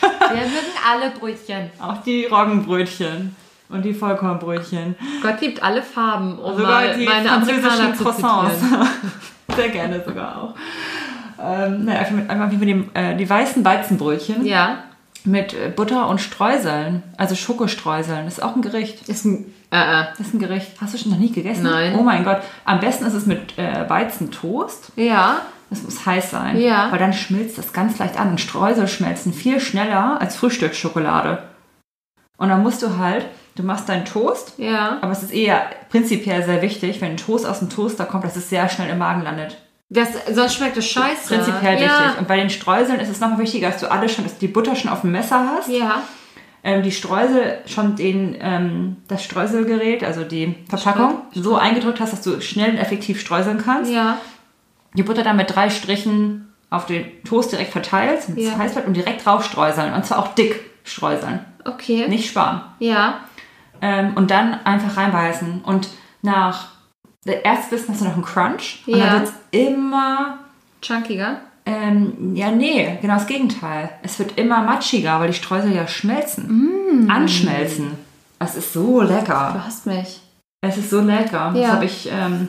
Wir mögen alle Brötchen. Auch die Roggenbrötchen und die Vollkornbrötchen. Gott liebt alle Farben, um Sogar die meine französischen Croissants. Sehr gerne sogar auch. Ähm, naja, einfach, mit, einfach wie mit dem, äh, die weißen Weizenbrötchen Ja, mit Butter und Streuseln, also Schokostreuseln. Das ist auch ein Gericht. ist ein, äh, äh. Das ist ein Gericht. Hast du schon noch nie gegessen? Nein. Oh mein Gott. Am besten ist es mit äh, Weizentoast. Ja, Das muss heiß sein. Ja. Weil dann schmilzt das ganz leicht an. Und Streusel schmelzen viel schneller als Frühstücksschokolade. Und dann musst du halt, du machst deinen Toast, ja. aber es ist eher prinzipiell sehr wichtig, wenn ein Toast aus dem Toaster kommt, dass es sehr schnell im Magen landet. Das, sonst schmeckt es scheiße. Prinzipiell ja. wichtig. Und bei den Streuseln ist es nochmal wichtiger, dass du alles schon, dass die Butter schon auf dem Messer hast. Ja, ähm, die Streusel schon den, ähm, das Streuselgerät, also die Verpackung, so eingedrückt hast, dass du schnell und effektiv streuseln kannst. ja. Die Butter dann mit drei Strichen auf den Toast direkt verteilst, mit Ja. heiß bleibt und direkt drauf streuseln. Und zwar auch dick streuseln, Okay. nicht sparen. Ja. Ähm, und dann einfach reinbeißen. Und nach der Erstbissen hast du noch einen Crunch. Und Ja. dann wird es immer Chunkiger. ähm, ja, nee, genau das Gegenteil. Es wird immer matschiger, weil die Streusel ja schmelzen. Anschmelzen. Es ist so lecker. Du hast mich. Es ist so lecker. Das Ja. habe ich ähm,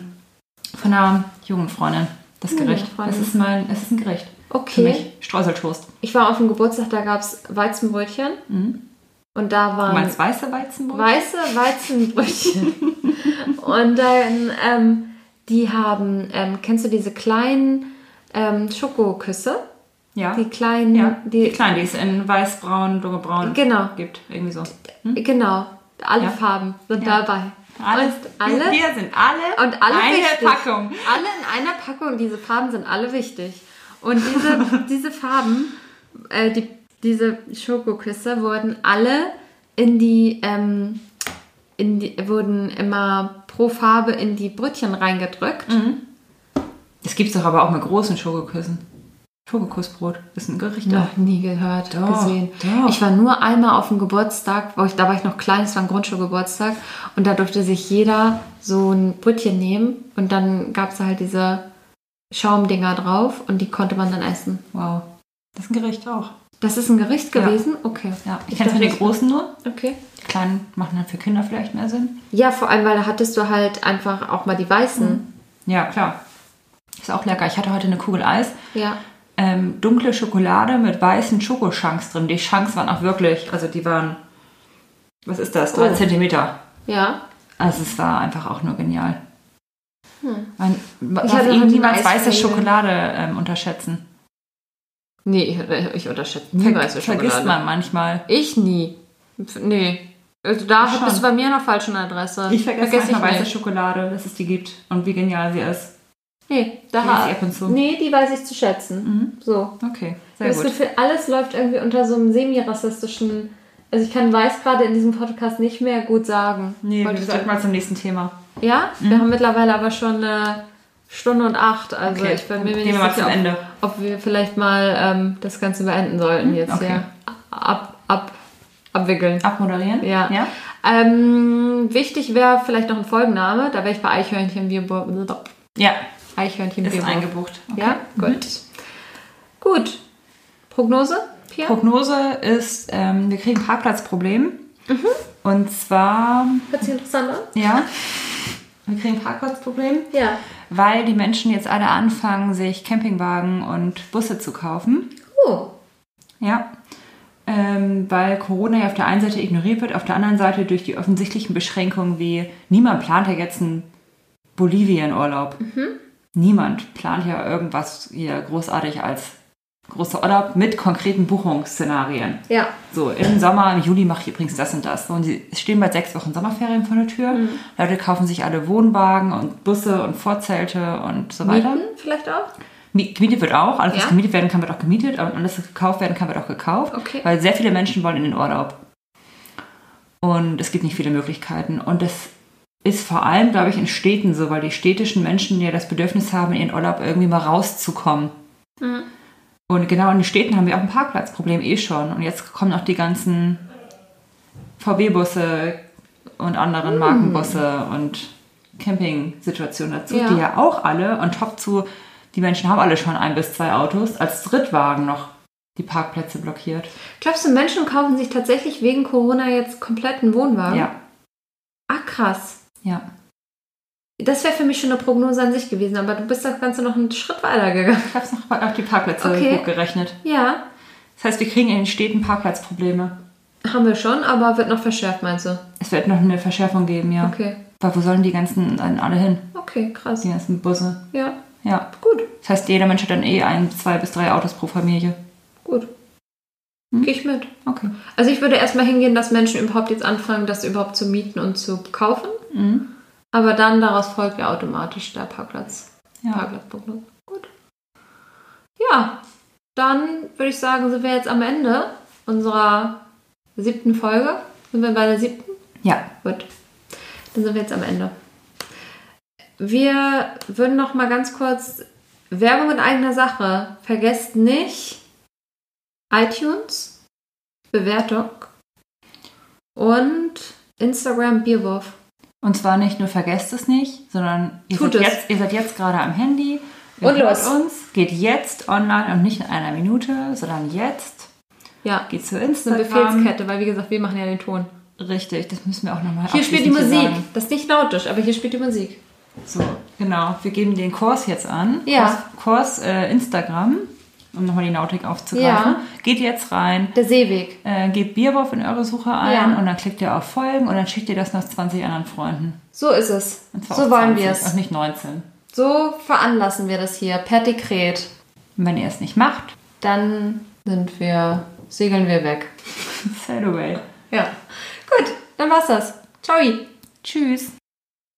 von einer jungen Freundin, das Gericht. Freundin. Es ist mein, es ist ein Gericht. Für Okay. mich. Streuseltoast. Ich war auf dem Geburtstag, da gab es Weizenbrötchen. Mhm. Und da Du waren meinst weiße Weizenbrot? weiße Weizenbrötchen. und dann, ähm, die haben, ähm, kennst du diese kleinen ähm, Schokoküsse? ja. Die kleinen, ja. Die die, kleinen, die es in weiß, braun, dunkelbraun Genau. gibt. Irgendwie so. genau, alle Ja. Farben sind Ja. dabei. Alle, Und alle, wir sind alle, und alle eine wichtig. Packung. Alle in einer Packung, diese Farben sind alle wichtig. Und diese, diese Farben, äh, die, diese Schokoküsse wurden alle in die, ähm, in die, wurden immer pro Farbe in die Brötchen reingedrückt. Mhm. Das gibt's doch aber auch mit großen Schokoküssen. Schokokussbrot ist ein Gericht. Noch nie gehört, Doch, gesehen. doch. Ich war nur einmal auf dem Geburtstag, wo ich, da war ich noch klein, es war ein Grundschulgeburtstag und da durfte sich jeder so ein Brötchen nehmen und dann gab es halt diese Schaumdinger drauf und die konnte man dann essen. Wow. Das ist ein Gericht auch. Das ist ein Gericht Ja. gewesen? Okay. Ja. Ich Ich kenne von dachte, den großen nur. Okay. Die kleinen machen dann für Kinder vielleicht mehr Sinn. Ja, vor allem, weil da hattest du halt einfach auch mal die weißen. Ja, klar. Ist auch lecker. Ich hatte heute eine Kugel Eis. Ja. Ähm, dunkle Schokolade mit weißen Schokoschanks drin. Die Chunks waren auch wirklich, also die waren, was ist das? Drei Oh. Zentimeter. Ja. Also es war einfach auch nur genial. Man Ich darf niemals weiße. Schokolade ähm, unterschätzen. Nee, ich, ich unterschätze nie Ver weiße Schokolade. vergisst man manchmal. Ich nie. Nee. Also da Schon. bist du bei mir noch falsch an der Adresse. Ich vergesse Vergess manchmal weiße nicht. Schokolade, dass es die gibt und wie genial sie ist. Nee, da Vergesse ha- ich ab und zu. Nee, die weiß ich zu schätzen. So. Okay, sehr Das gut. Gefühl, alles läuft irgendwie unter so einem semi-rassistischen. Also ich kann weiß gerade in diesem Podcast nicht mehr gut sagen. Nee, wir sollten mal zum nächsten Thema. Ja? Wir haben mittlerweile aber schon eine Stunde und acht. Also Okay, ich bin mir nicht sicher, ob, ob wir vielleicht mal ähm, das Ganze beenden sollten jetzt okay. hier. Ab, ab, abwickeln. Abmoderieren? Ja. ja? Ähm, wichtig wäre vielleicht noch ein Folgenname. Da wäre ich bei Eichhörnchen Bierburg. Ja, Eichhörnchen ist eingebucht. Okay. Ja, gut. Gut. Prognose, Pia? Prognose ist, ähm, wir kriegen ein Parkplatzproblem. Mhm. Und zwar, Hört sich interessant an? ja, wir kriegen ein Parkplatzproblem, Ja. Weil die Menschen jetzt alle anfangen, sich Campingwagen und Busse zu kaufen. Oh. Ja. Ähm, weil Corona ja auf der einen Seite ignoriert wird, auf der anderen Seite durch die offensichtlichen Beschränkungen wie niemand plant ja jetzt einen Bolivien-Urlaub. Niemand plant ja irgendwas hier großartig als großer Urlaub mit konkreten Buchungsszenarien. Ja. So, im Sommer, im Juli mache ich übrigens das und das. Und sie es stehen bald sechs Wochen Sommerferien vor der Tür. Leute kaufen sich alle Wohnwagen und Busse und Vorzelte und so weiter. Mieten vielleicht auch? Mi- Gemietet wird auch. Alles, was Ja? gemietet werden kann, wird auch gemietet. Und alles, was gekauft werden kann, wird auch gekauft. Okay. Weil sehr viele Menschen wollen in den Urlaub. Und es gibt nicht viele Möglichkeiten. Und das ist vor allem, glaube ich, in Städten so, weil die städtischen Menschen ja das Bedürfnis haben, in ihren Urlaub irgendwie mal rauszukommen. Mhm. Und genau in den Städten haben wir auch ein Parkplatzproblem eh schon. Und jetzt kommen noch die ganzen VW-Busse und anderen Markenbusse und Camping-Situationen dazu, Ja. die ja auch alle und top zu, die Menschen haben alle schon ein bis zwei Autos, als Drittwagen noch die Parkplätze blockiert. Glaubst du, Menschen kaufen sich tatsächlich wegen Corona jetzt komplett einen Wohnwagen? Ja, Ah, krass. ja. Das wäre für mich schon eine Prognose an sich gewesen, aber du bist das Ganze noch einen Schritt weiter gegangen. Ich habe es noch auf die Parkplätze Okay. hochgerechnet. Ja, Das heißt, wir kriegen in den Städten Parkplatzprobleme. haben wir schon, aber wird noch verschärft, meinst du? Es wird noch eine Verschärfung geben, ja. Okay. Weil wo sollen die ganzen dann alle hin? Okay, krass. Die ganzen Busse. Ja, Ja. gut, Das heißt, jeder Mensch hat dann eh ein, zwei bis drei Autos pro Familie. gut. Hm? Gehe ich mit. Okay. Also ich würde erstmal hingehen, dass Menschen überhaupt jetzt anfangen, das überhaupt zu mieten und zu kaufen. Mhm. Aber dann daraus folgt ja automatisch der Parkplatz. Ja. Parkplatzprognose. Gut. Ja, dann würde ich sagen, sind wir jetzt am Ende unserer siebten Folge. Sind wir bei der siebten? Ja. Gut. Dann sind wir jetzt am Ende. Wir würden noch mal ganz kurz Werbung in eigener Sache. Vergesst nicht iTunes, Bewertung und Instagram Bierwurf. Und zwar nicht nur vergesst es nicht, sondern ihr, Tut seid es. jetzt, ihr seid jetzt gerade am Handy. Ihr Und los. uns, geht jetzt online und nicht in einer Minute, sondern jetzt. Ja, Geht zu das ist eine Instagram. Befehlskette, weil wie gesagt, wir machen ja den Ton. Richtig, das müssen wir auch nochmal Hier spielt die Musik. Das ist nicht lautisch, aber hier spielt die Musik. So, genau. Wir geben den Kurs jetzt an. Ja. Kurs, Kurs äh, Instagram. Um nochmal die Nautik aufzugreifen. Ja. Geht jetzt rein, Der Seeweg. äh, gebt Bierwurf in eure Suche ein Ja. und dann klickt ihr auf Folgen und dann schickt ihr das noch 20 anderen Freunden. So ist es. Und zwar So wollen 20, wir Und es. nicht 19. So veranlassen wir das hier per Dekret. Und wenn ihr es nicht macht, Dann sind wir, segeln wir weg. sail away. Ja. Gut, dann war's das. Ciao. Tschüss.